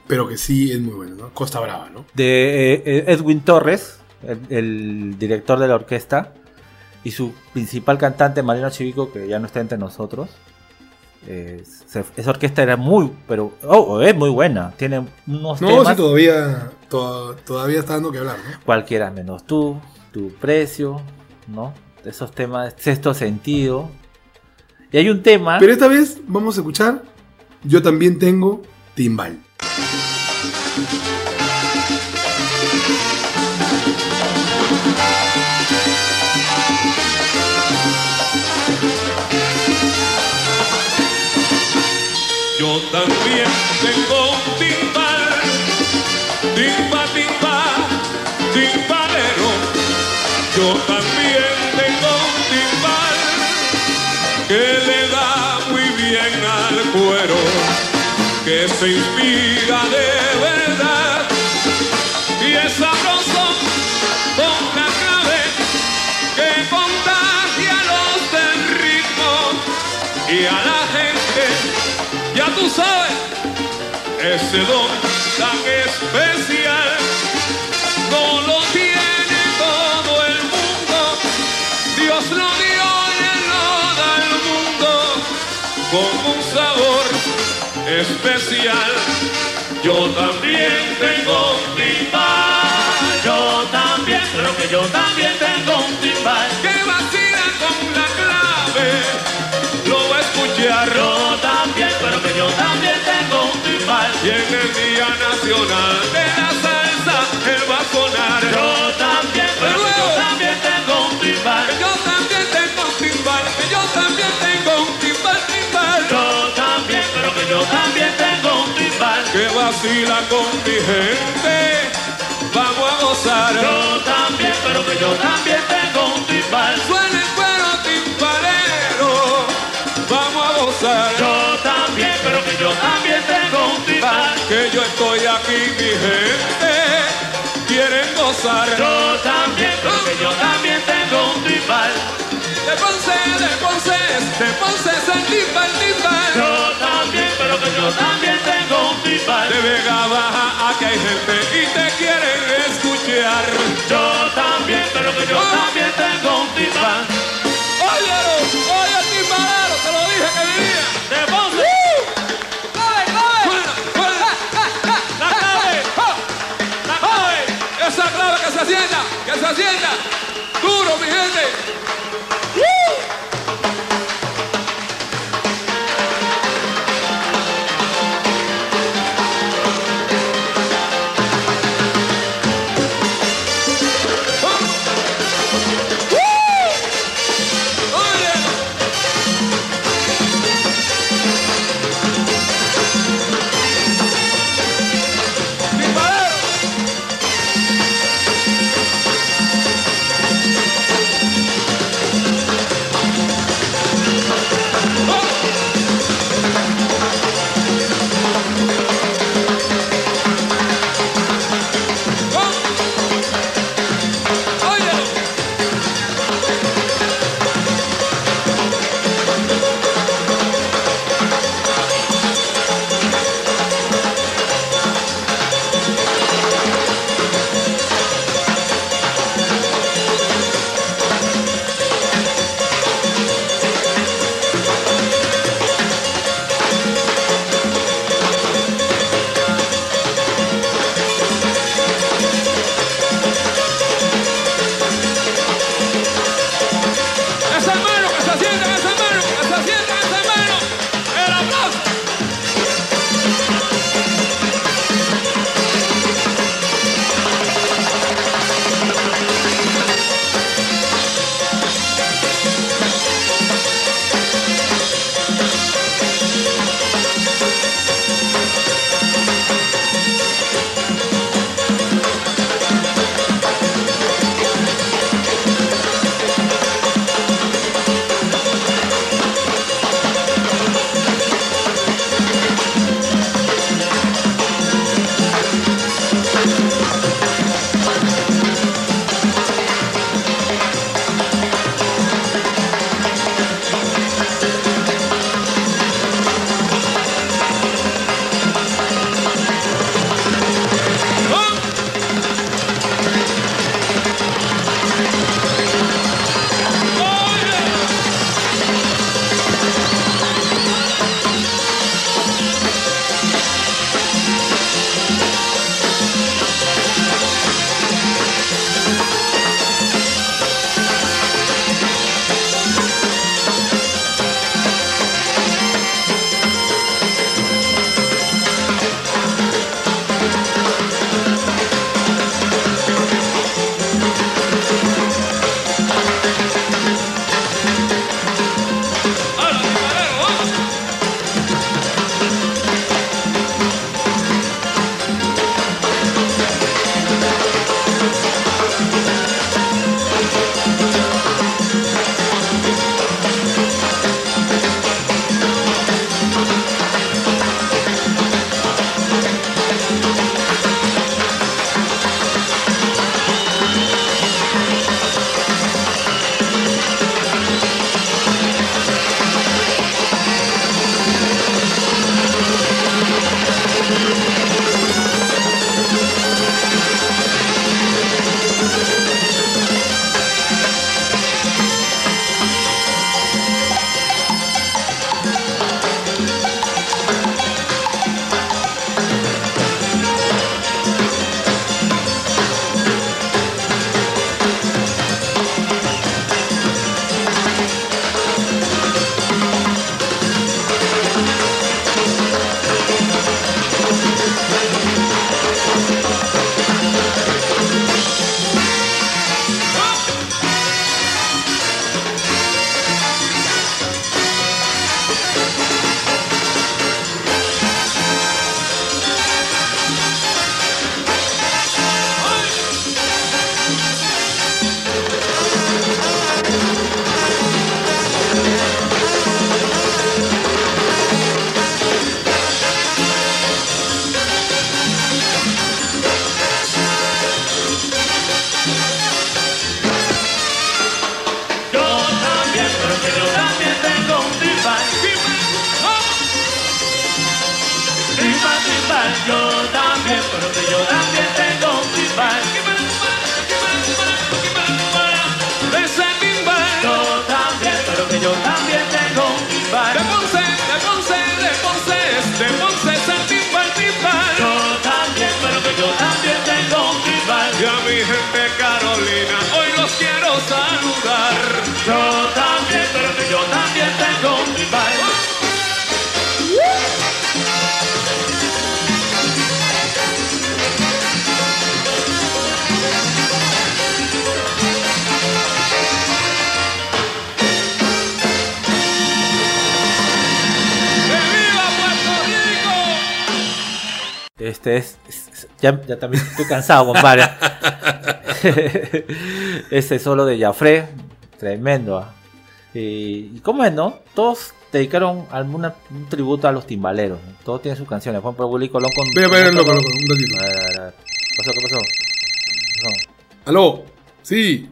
pero que sí es muy bueno, ¿no? Costa Brava, ¿no? de eh, eh, Edwin Torres, el, el director de la orquesta, y su principal cantante, Mariano Chivico, que ya no está entre nosotros. Eh, se- esa orquesta era muy, pero oh, es muy buena. Tiene unos No, temas, sí, todavía, to- todavía está dando que hablar, ¿no? cualquiera menos tú, tu precio, ¿no? Esos temas, sexto sentido. Y hay un tema. Pero esta vez vamos a escuchar Yo también tengo timbal. Se inspira de verdad. Y es sabroso con la clave que contagia los del ritmo. Y a la gente, ya tú sabes, ese don tan especial especial. Yo también tengo un timbal. Yo también, pero que yo también tengo un timbal. Que vacila con la clave lo va a escuchar. Yo también, pero que yo también tengo un timbal. Y en el Día Nacional de la Salsa, él va a sonar. Yo también, pero Que vacila con mi gente. Vamos a gozar. Yo también, pero que yo también tengo un timbal. Suena el cuero timbalero. Vamos a gozar. Yo también, pero que yo también tengo un timbal. Que yo estoy aquí, mi gente. Quieren gozar. Yo también, pero que yo también tengo un timbal. De Ponce, de Ponce. timbal, timbal. Pero que yo también tengo un timbal. De Vega Baja aquí hay gente y te quieren escuchar. Yo también, pero que yo también tengo un timbal. Óyelo, oye el timbalero, te lo dije que venía. De Ponce. ¡Clave, clave! La clave. La clave. Esa clave que se sienta, que se sienta. Timbal, timbal, yo también, pero que yo también tengo un timbal. Este es. es- ya, ya también estoy cansado, compadre. [laughs] Ese solo de Jafre, tremendo. ah. Y, cómo es, ¿no? Todos dedicaron alguna, un tributo a los timbaleros. ¿no? Todos tienen sus canciones. Juan Pablo Colón con. Ve, loco, loco, un ratito. A ver, a ver. ¿Qué pasó? ¿Qué pasó? ¿Qué pasó? Aló, sí.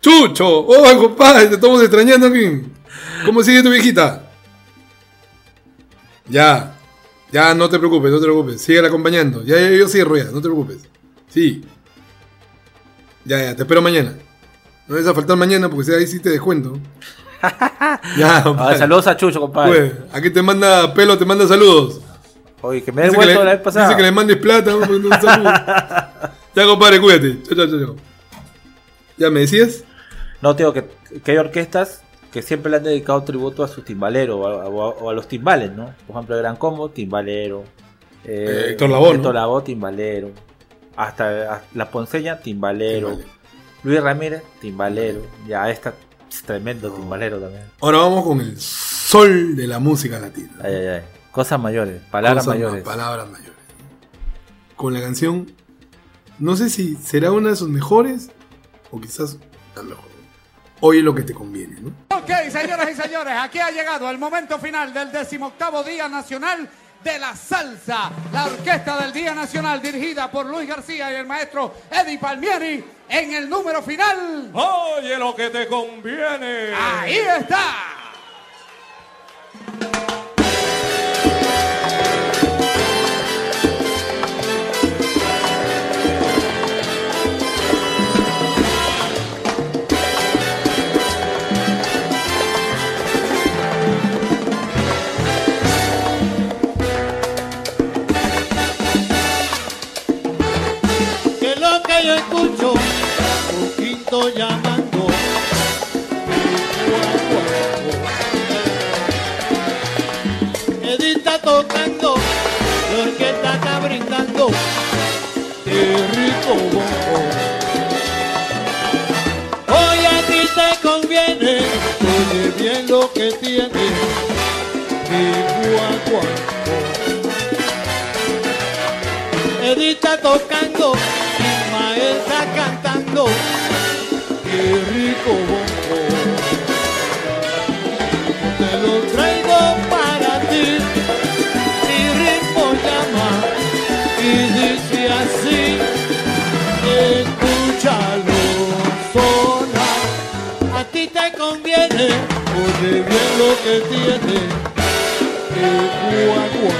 Chucho, oh, compadre, te estamos extrañando aquí. ¿Cómo sigue tu viejita? Ya, ya, no te preocupes, no te preocupes. Sigue acompañando. Ya, ya, yo cierro ya, no te preocupes. Sí. Ya, ya, te espero mañana. No vas a faltar mañana porque si ahí sí te descuento. [laughs] ya, A compadre. ver, saludos a Chucho, compadre. Pues, aquí te manda pelo, te manda saludos. Oye, que me he le, la vez pasada. dice que le mandes plata. un saludo. [laughs] ya, compadre, cuídate. Chao, chao, chao, chao. ¿Ya me decías? No, tío, que, que hay orquestas que siempre le han dedicado tributo a sus timbaleros o a, o a- o a los timbales, ¿no? Por ejemplo, el Gran Combo, timbalero. Eh, Héctor ¿no? Héctor Lavoe, timbalero. Hasta, hasta La Ponceña, timbalero. Timbalero. Luis Ramírez, timbalero. Ya, esta es tremendo timbalero también. Ahora vamos con el sol de la música latina. Ay, ay, ay. Cosas mayores, palabras Cosas mayores. ma- Palabras mayores. Con la canción, no sé si será una de sus mejores o quizás la mejor. Oye lo que te conviene, ¿no? Ok, señoras y señores, aquí ha llegado el momento final del decimoctavo Día Nacional de la Salsa. La orquesta del Día Nacional dirigida por Luis García y el maestro Eddie Palmieri en el número final. Oye lo que te conviene. Ahí está. Quinto llamando. Edith está tocando, la orquesta está brindando. Qué rico bombo. Hoy a ti te conviene, oye bien lo que tiene. Mi guaguancó. Edith está tocando, Ismael está cantando. Qué rico. Te lo traigo para ti. Mi ritmo llama y dice así. Escúchalo sonar. A ti te conviene, oye bien lo que tiene. El guaguancó.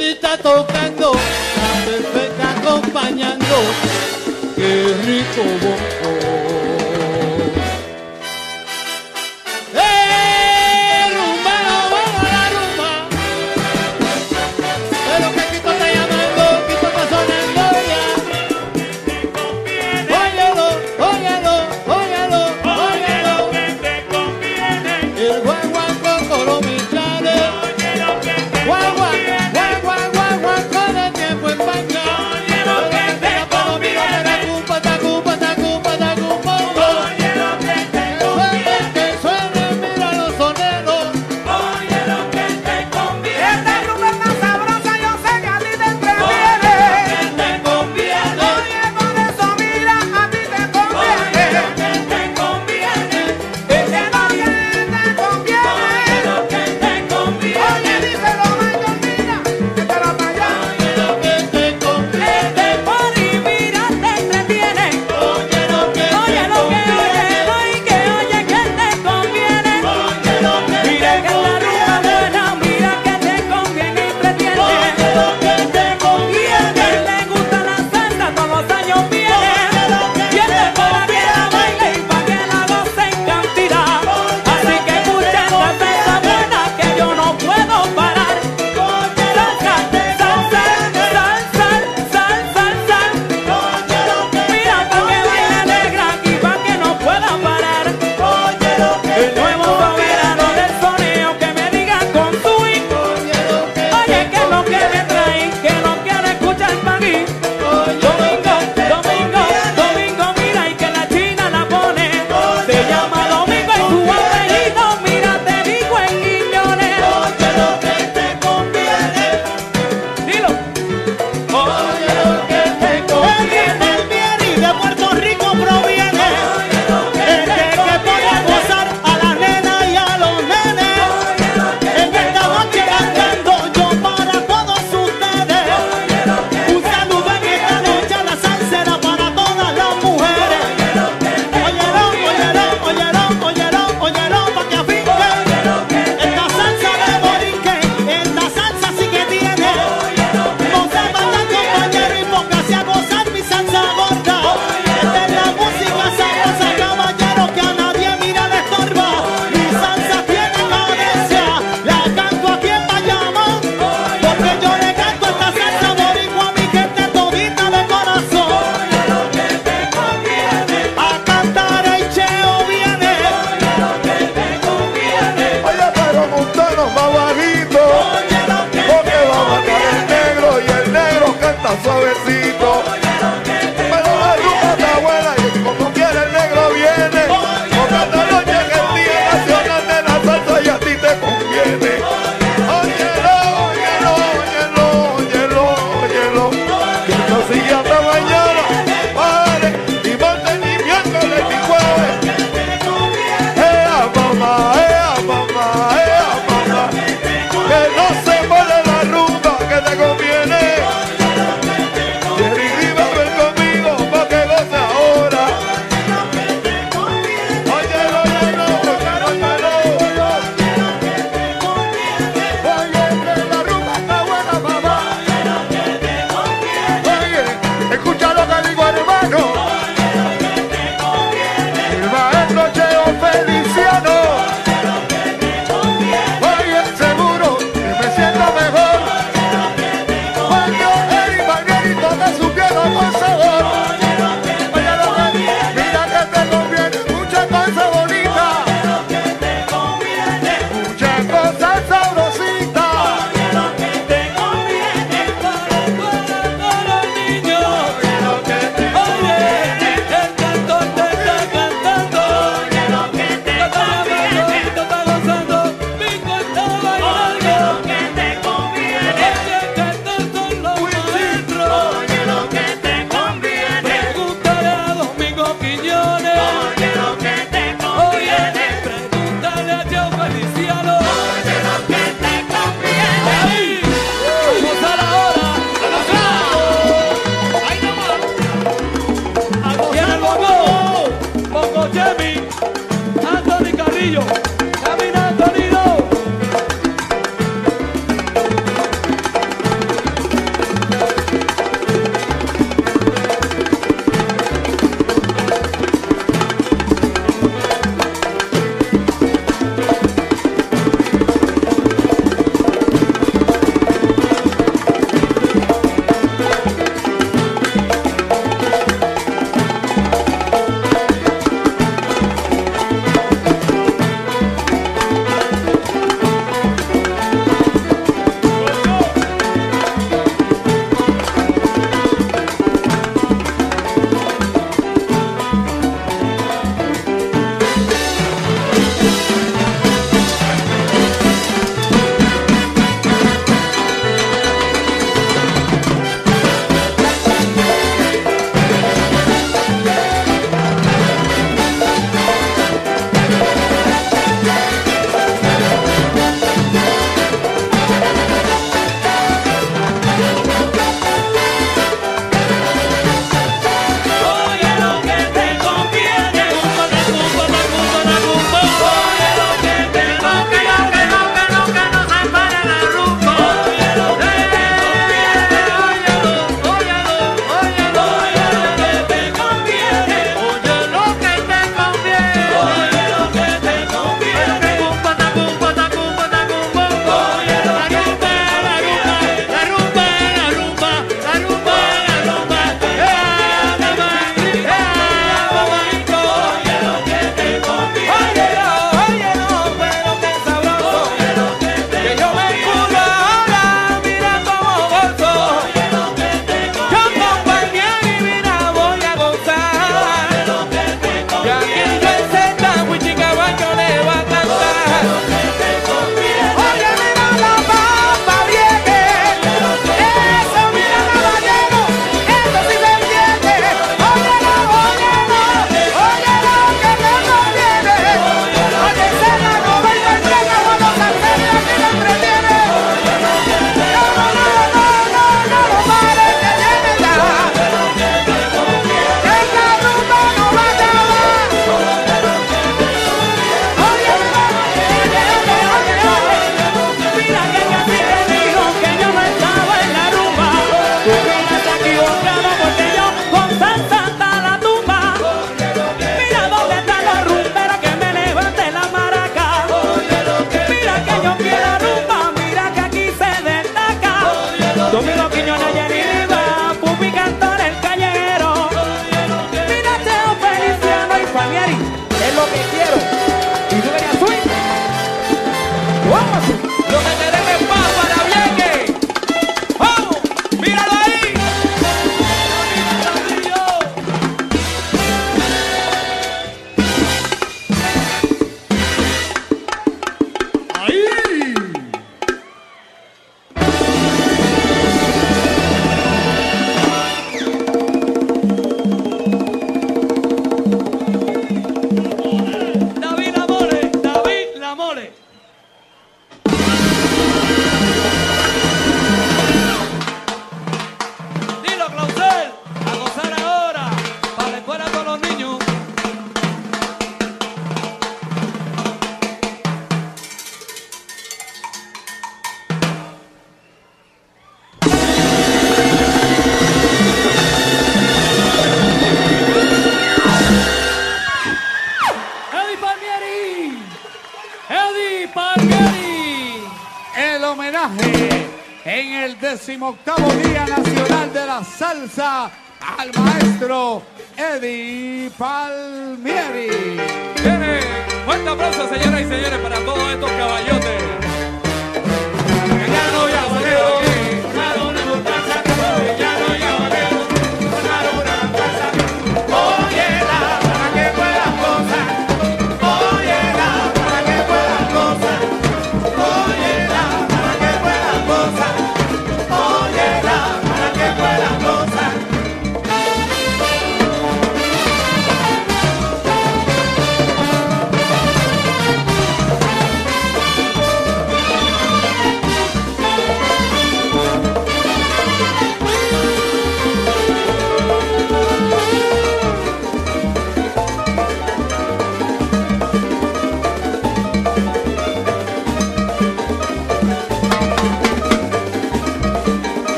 Está tocando, la perfecta acompañando. Qué rico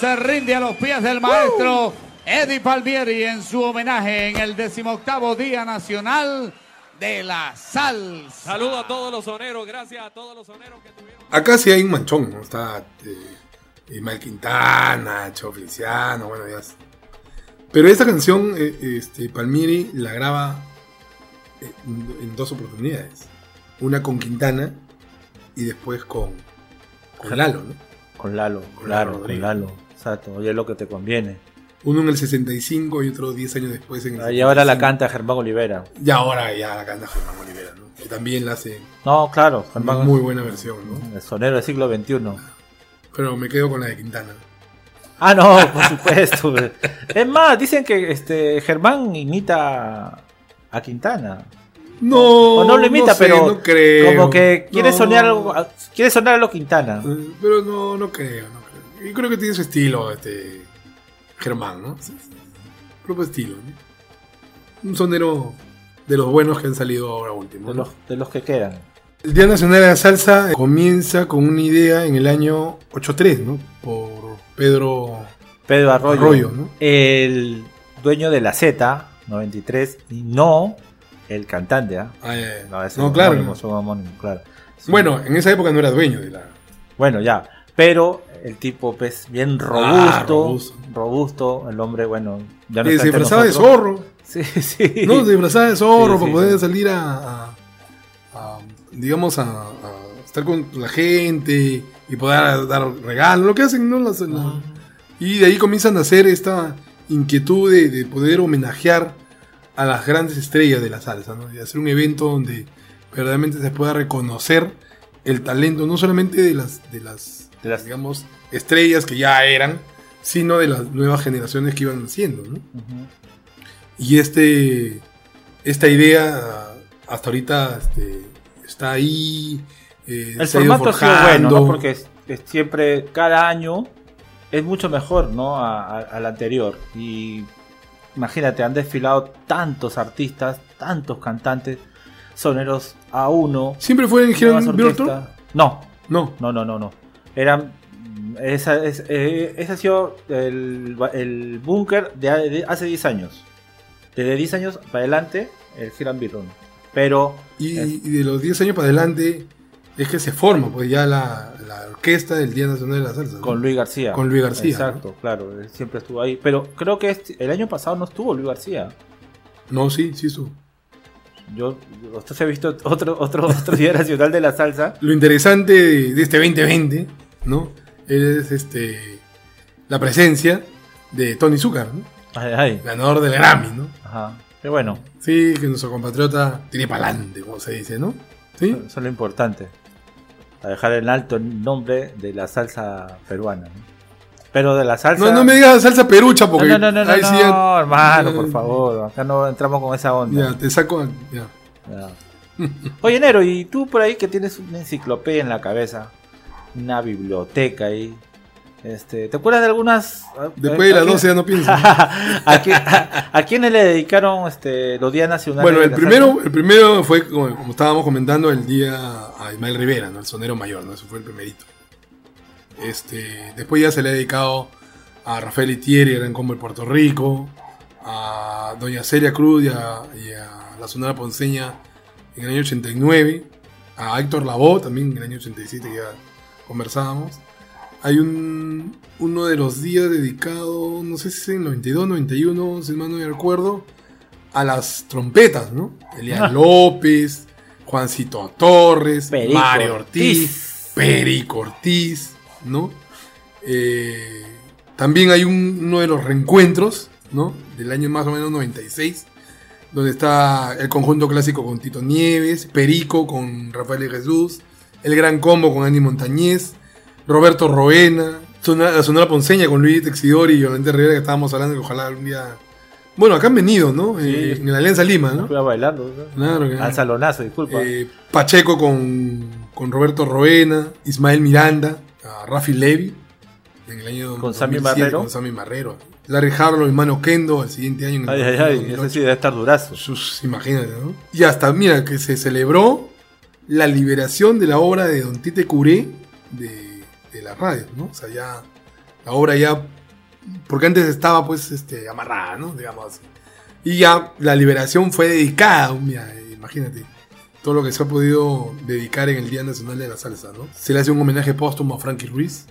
Se rinde a los pies del maestro Eddie Palmieri en su homenaje en el decimoctavo Día Nacional de la Salsa. Saludo a todos los soneros, gracias a todos los soneros que tuvieron. Acá sí hay un manchón, ¿no? Está eh, Ismael Quintana, Feliciano, bueno, ya. Pero esta canción, eh, este, Palmieri la graba eh, en, en dos oportunidades. Una con Quintana y después con, con Lalo, ¿no? Con Lalo, Con claro, Lalo con. Lalo. Exacto, es lo que te conviene. Uno en el 65 y otro 10 años después en el Y ahora la 75. canta Germán Olivera. Y ahora ya la canta Germán Olivera, ¿no? Que también la hace No, claro, una Germán. muy buena versión, ¿no? El sonero del siglo XXI. Pero me quedo con la de Quintana. Ah, no, por supuesto. [laughs] es más, dicen que este Germán imita a Quintana. No, O no lo imita, no sé, pero no creo. como que quiere No. sonar algo, quiere sonar a lo Quintana. Eh, Pero no, no creo, no. Yo creo que tiene su estilo, este. Germán, ¿no? Propio estilo, ¿no? Un sonero de los buenos que han salido ahora último. De ¿no? los, de los que quedan. El Día Nacional de la Salsa comienza con una idea en el año 83, ¿no? Por Pedro Pedro Arroyo, Arroyo, ¿no? el dueño de la Z 93 y no el cantante, ¿ah? Ah. No, No, claro. homónimo, homónimos, claro. Bueno, en esa época no era dueño de la. Bueno, ya. Pero el tipo, pues, bien robusto. Ah, robusto. robusto. El hombre, bueno. Ya no Que está se entre disfrazaba de zorro. Sí, [laughs] sí. No, se disfrazaba de zorro Sí, para sí, poder sí. salir a, a- a, digamos, a, a estar con la gente y poder dar regalos, lo que hacen, ¿no? Las- la- y de ahí comienzan a hacer esta, inquietud de, de poder homenajear a las grandes estrellas de la salsa, ¿no? Y hacer un evento donde verdaderamente se pueda reconocer el talento, no solamente de las, de las, De las- digamos, estrellas que ya eran, sino de las nuevas generaciones que iban naciendo, ¿no? Y este, esta idea hasta ahorita este, está ahí. eh, El ha formato ha sido bueno. ¿no? Porque es- es siempre, cada año es mucho mejor, ¿no? Al anterior. Y imagínate, han desfilado tantos artistas, tantos cantantes, soneros a uno. ¿Siempre fue en? No, No. no, no, no, no. Eran. Esa, es- eh, ese ha sido el, el búnker de, de hace 10 años. Desde 10 años para adelante, el Giran Birrón. Pero. Y, y de los 10 años para adelante es que se forma pues ya la, la orquesta del Día Nacional de la Salsa. ¿no? Con Luis García. Con Luis García. Exacto, claro, él siempre estuvo ahí. Pero creo que este- el año pasado no estuvo Luis García. No, sí, sí estuvo. Yo, usted se ha visto otro, otro, otro Día [laughs] Nacional de la Salsa. Lo interesante de este 2020, ¿no? Es este la presencia de Tony Zucker, ¿no? Ay, ay. Ganador del Grammy, ¿no? Ajá. Qué bueno, Sí, que nuestro compatriota tiene pa'lante, como se dice, ¿no? Sí. eso es lo importante. A dejar en alto el nombre de la salsa peruana. ¿no? Pero de la salsa. No, no me digas salsa perucha porque No, no, no, no, ahí no, sí ya- hermano, por favor. Acá no entramos con esa onda. Ya, te saco. Ya. Ya. Oye, Nero, ¿y tú por ahí que tienes una enciclopedia en la cabeza? Una biblioteca ahí. Este, ¿Te acuerdas de algunas? Después de las ¿A quién- 12 ya no pienso. ¿A, quién- a- a quiénes le dedicaron este, los días nacionales? Bueno, el primero, el primero fue, como, como estábamos comentando, el día a Ismael Rivera, ¿no? El sonero mayor, ¿no? Eso fue el primerito. Este, después ya se le ha dedicado a Rafael Itieri, Gran Combo de Puerto Rico, a Doña Celia Cruz y a, y a la Sonora Ponceña en el año 89, a Héctor Lavoe también en el año 87 que ya conversábamos. Hay un, uno de los días dedicado, no sé si es en 92, 91, si mal no me recuerdo, a las trompetas, ¿no? Elian Ah. López, Juancito Torres, Perico Mario Ortiz, Ortiz. Perico Ortiz, ¿no? Eh, también hay un- uno de los reencuentros, ¿no? Del año más o menos 96, donde está el conjunto clásico con Tito Nieves, Perico con Rafael de Jesús, el Gran Combo con Andy Montañez, Roberto Roena, Sonora- la Sonora Ponceña con Luis Texidori y Yolanda Rivera que estábamos hablando que ojalá algún día... Bueno, acá han venido, ¿no? Eh, en la Alianza Lima, ¿no? Fui a bailarlo. ¿no? Claro que- Al salonazo, disculpa. Eh, Pacheco con, con Roberto Roena, Ismael Miranda, a Rafi Levy, en el año Con Sammy 2007, Marrero. Con Sammy Marrero. Larry Harlow y Mano Kendo al siguiente año. en el ay, ay, ay, 2008. ese sí debe estar durazo. Sus- imagínate, ¿no? Y hasta, mira, que se celebró la liberación de la obra de Don Tite Curé de, de la radio, ¿no? O sea, ya la obra ya, porque antes estaba pues este, amarrada, ¿no? Digamos así. Y ya la liberación fue dedicada, mira, imagínate, todo lo que se ha podido dedicar en el Día Nacional de la Salsa, ¿no? Se le hace un homenaje póstumo a Frankie Ruiz,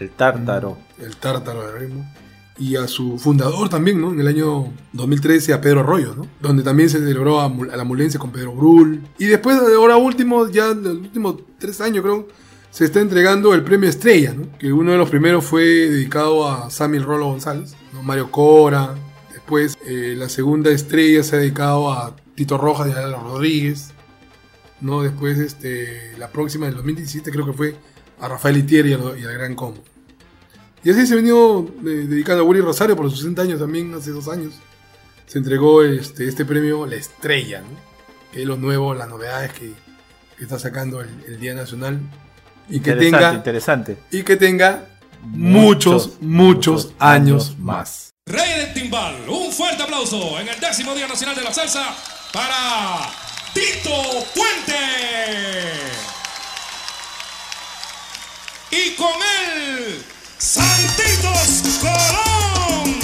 El tártaro. el tártaro del ritmo. Y a su fundador también, ¿no? En el año 2013 a Pedro Arroyo, ¿no? Donde también se celebró a, a la Mulense con Pedro Brul. Y después, ahora último, ya en los últimos tres años creo, se está entregando el premio Estrella, ¿no? Que uno de los primeros fue dedicado a Samuel Rolo González, ¿no? Mario Cora. Después, eh, la segunda estrella se ha dedicado a Tito Rojas y a Rodríguez. ¿no? Después, este, la próxima del 2017 creo que fue a Rafael Itier y, y al Gran Combo. Y así se ha venido eh, dedicando a Willy Rosario por sus 60 años también, hace dos años. Se entregó este, este premio La Estrella, ¿no? que es lo nuevo, las novedades que, que está sacando el, el Día Nacional. Y que Interesante, tenga, interesante. y que tenga muchos, muchos, años más. Rey del Timbal, un fuerte aplauso en el décimo Día Nacional de la Salsa para Tito Puente. Y con él, Santitos Colón.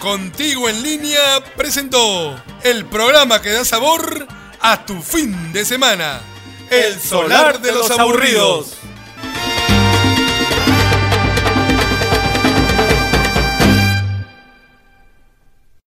Contigo en línea presentó el programa que da sabor a tu fin de semana. El solar de los aburridos.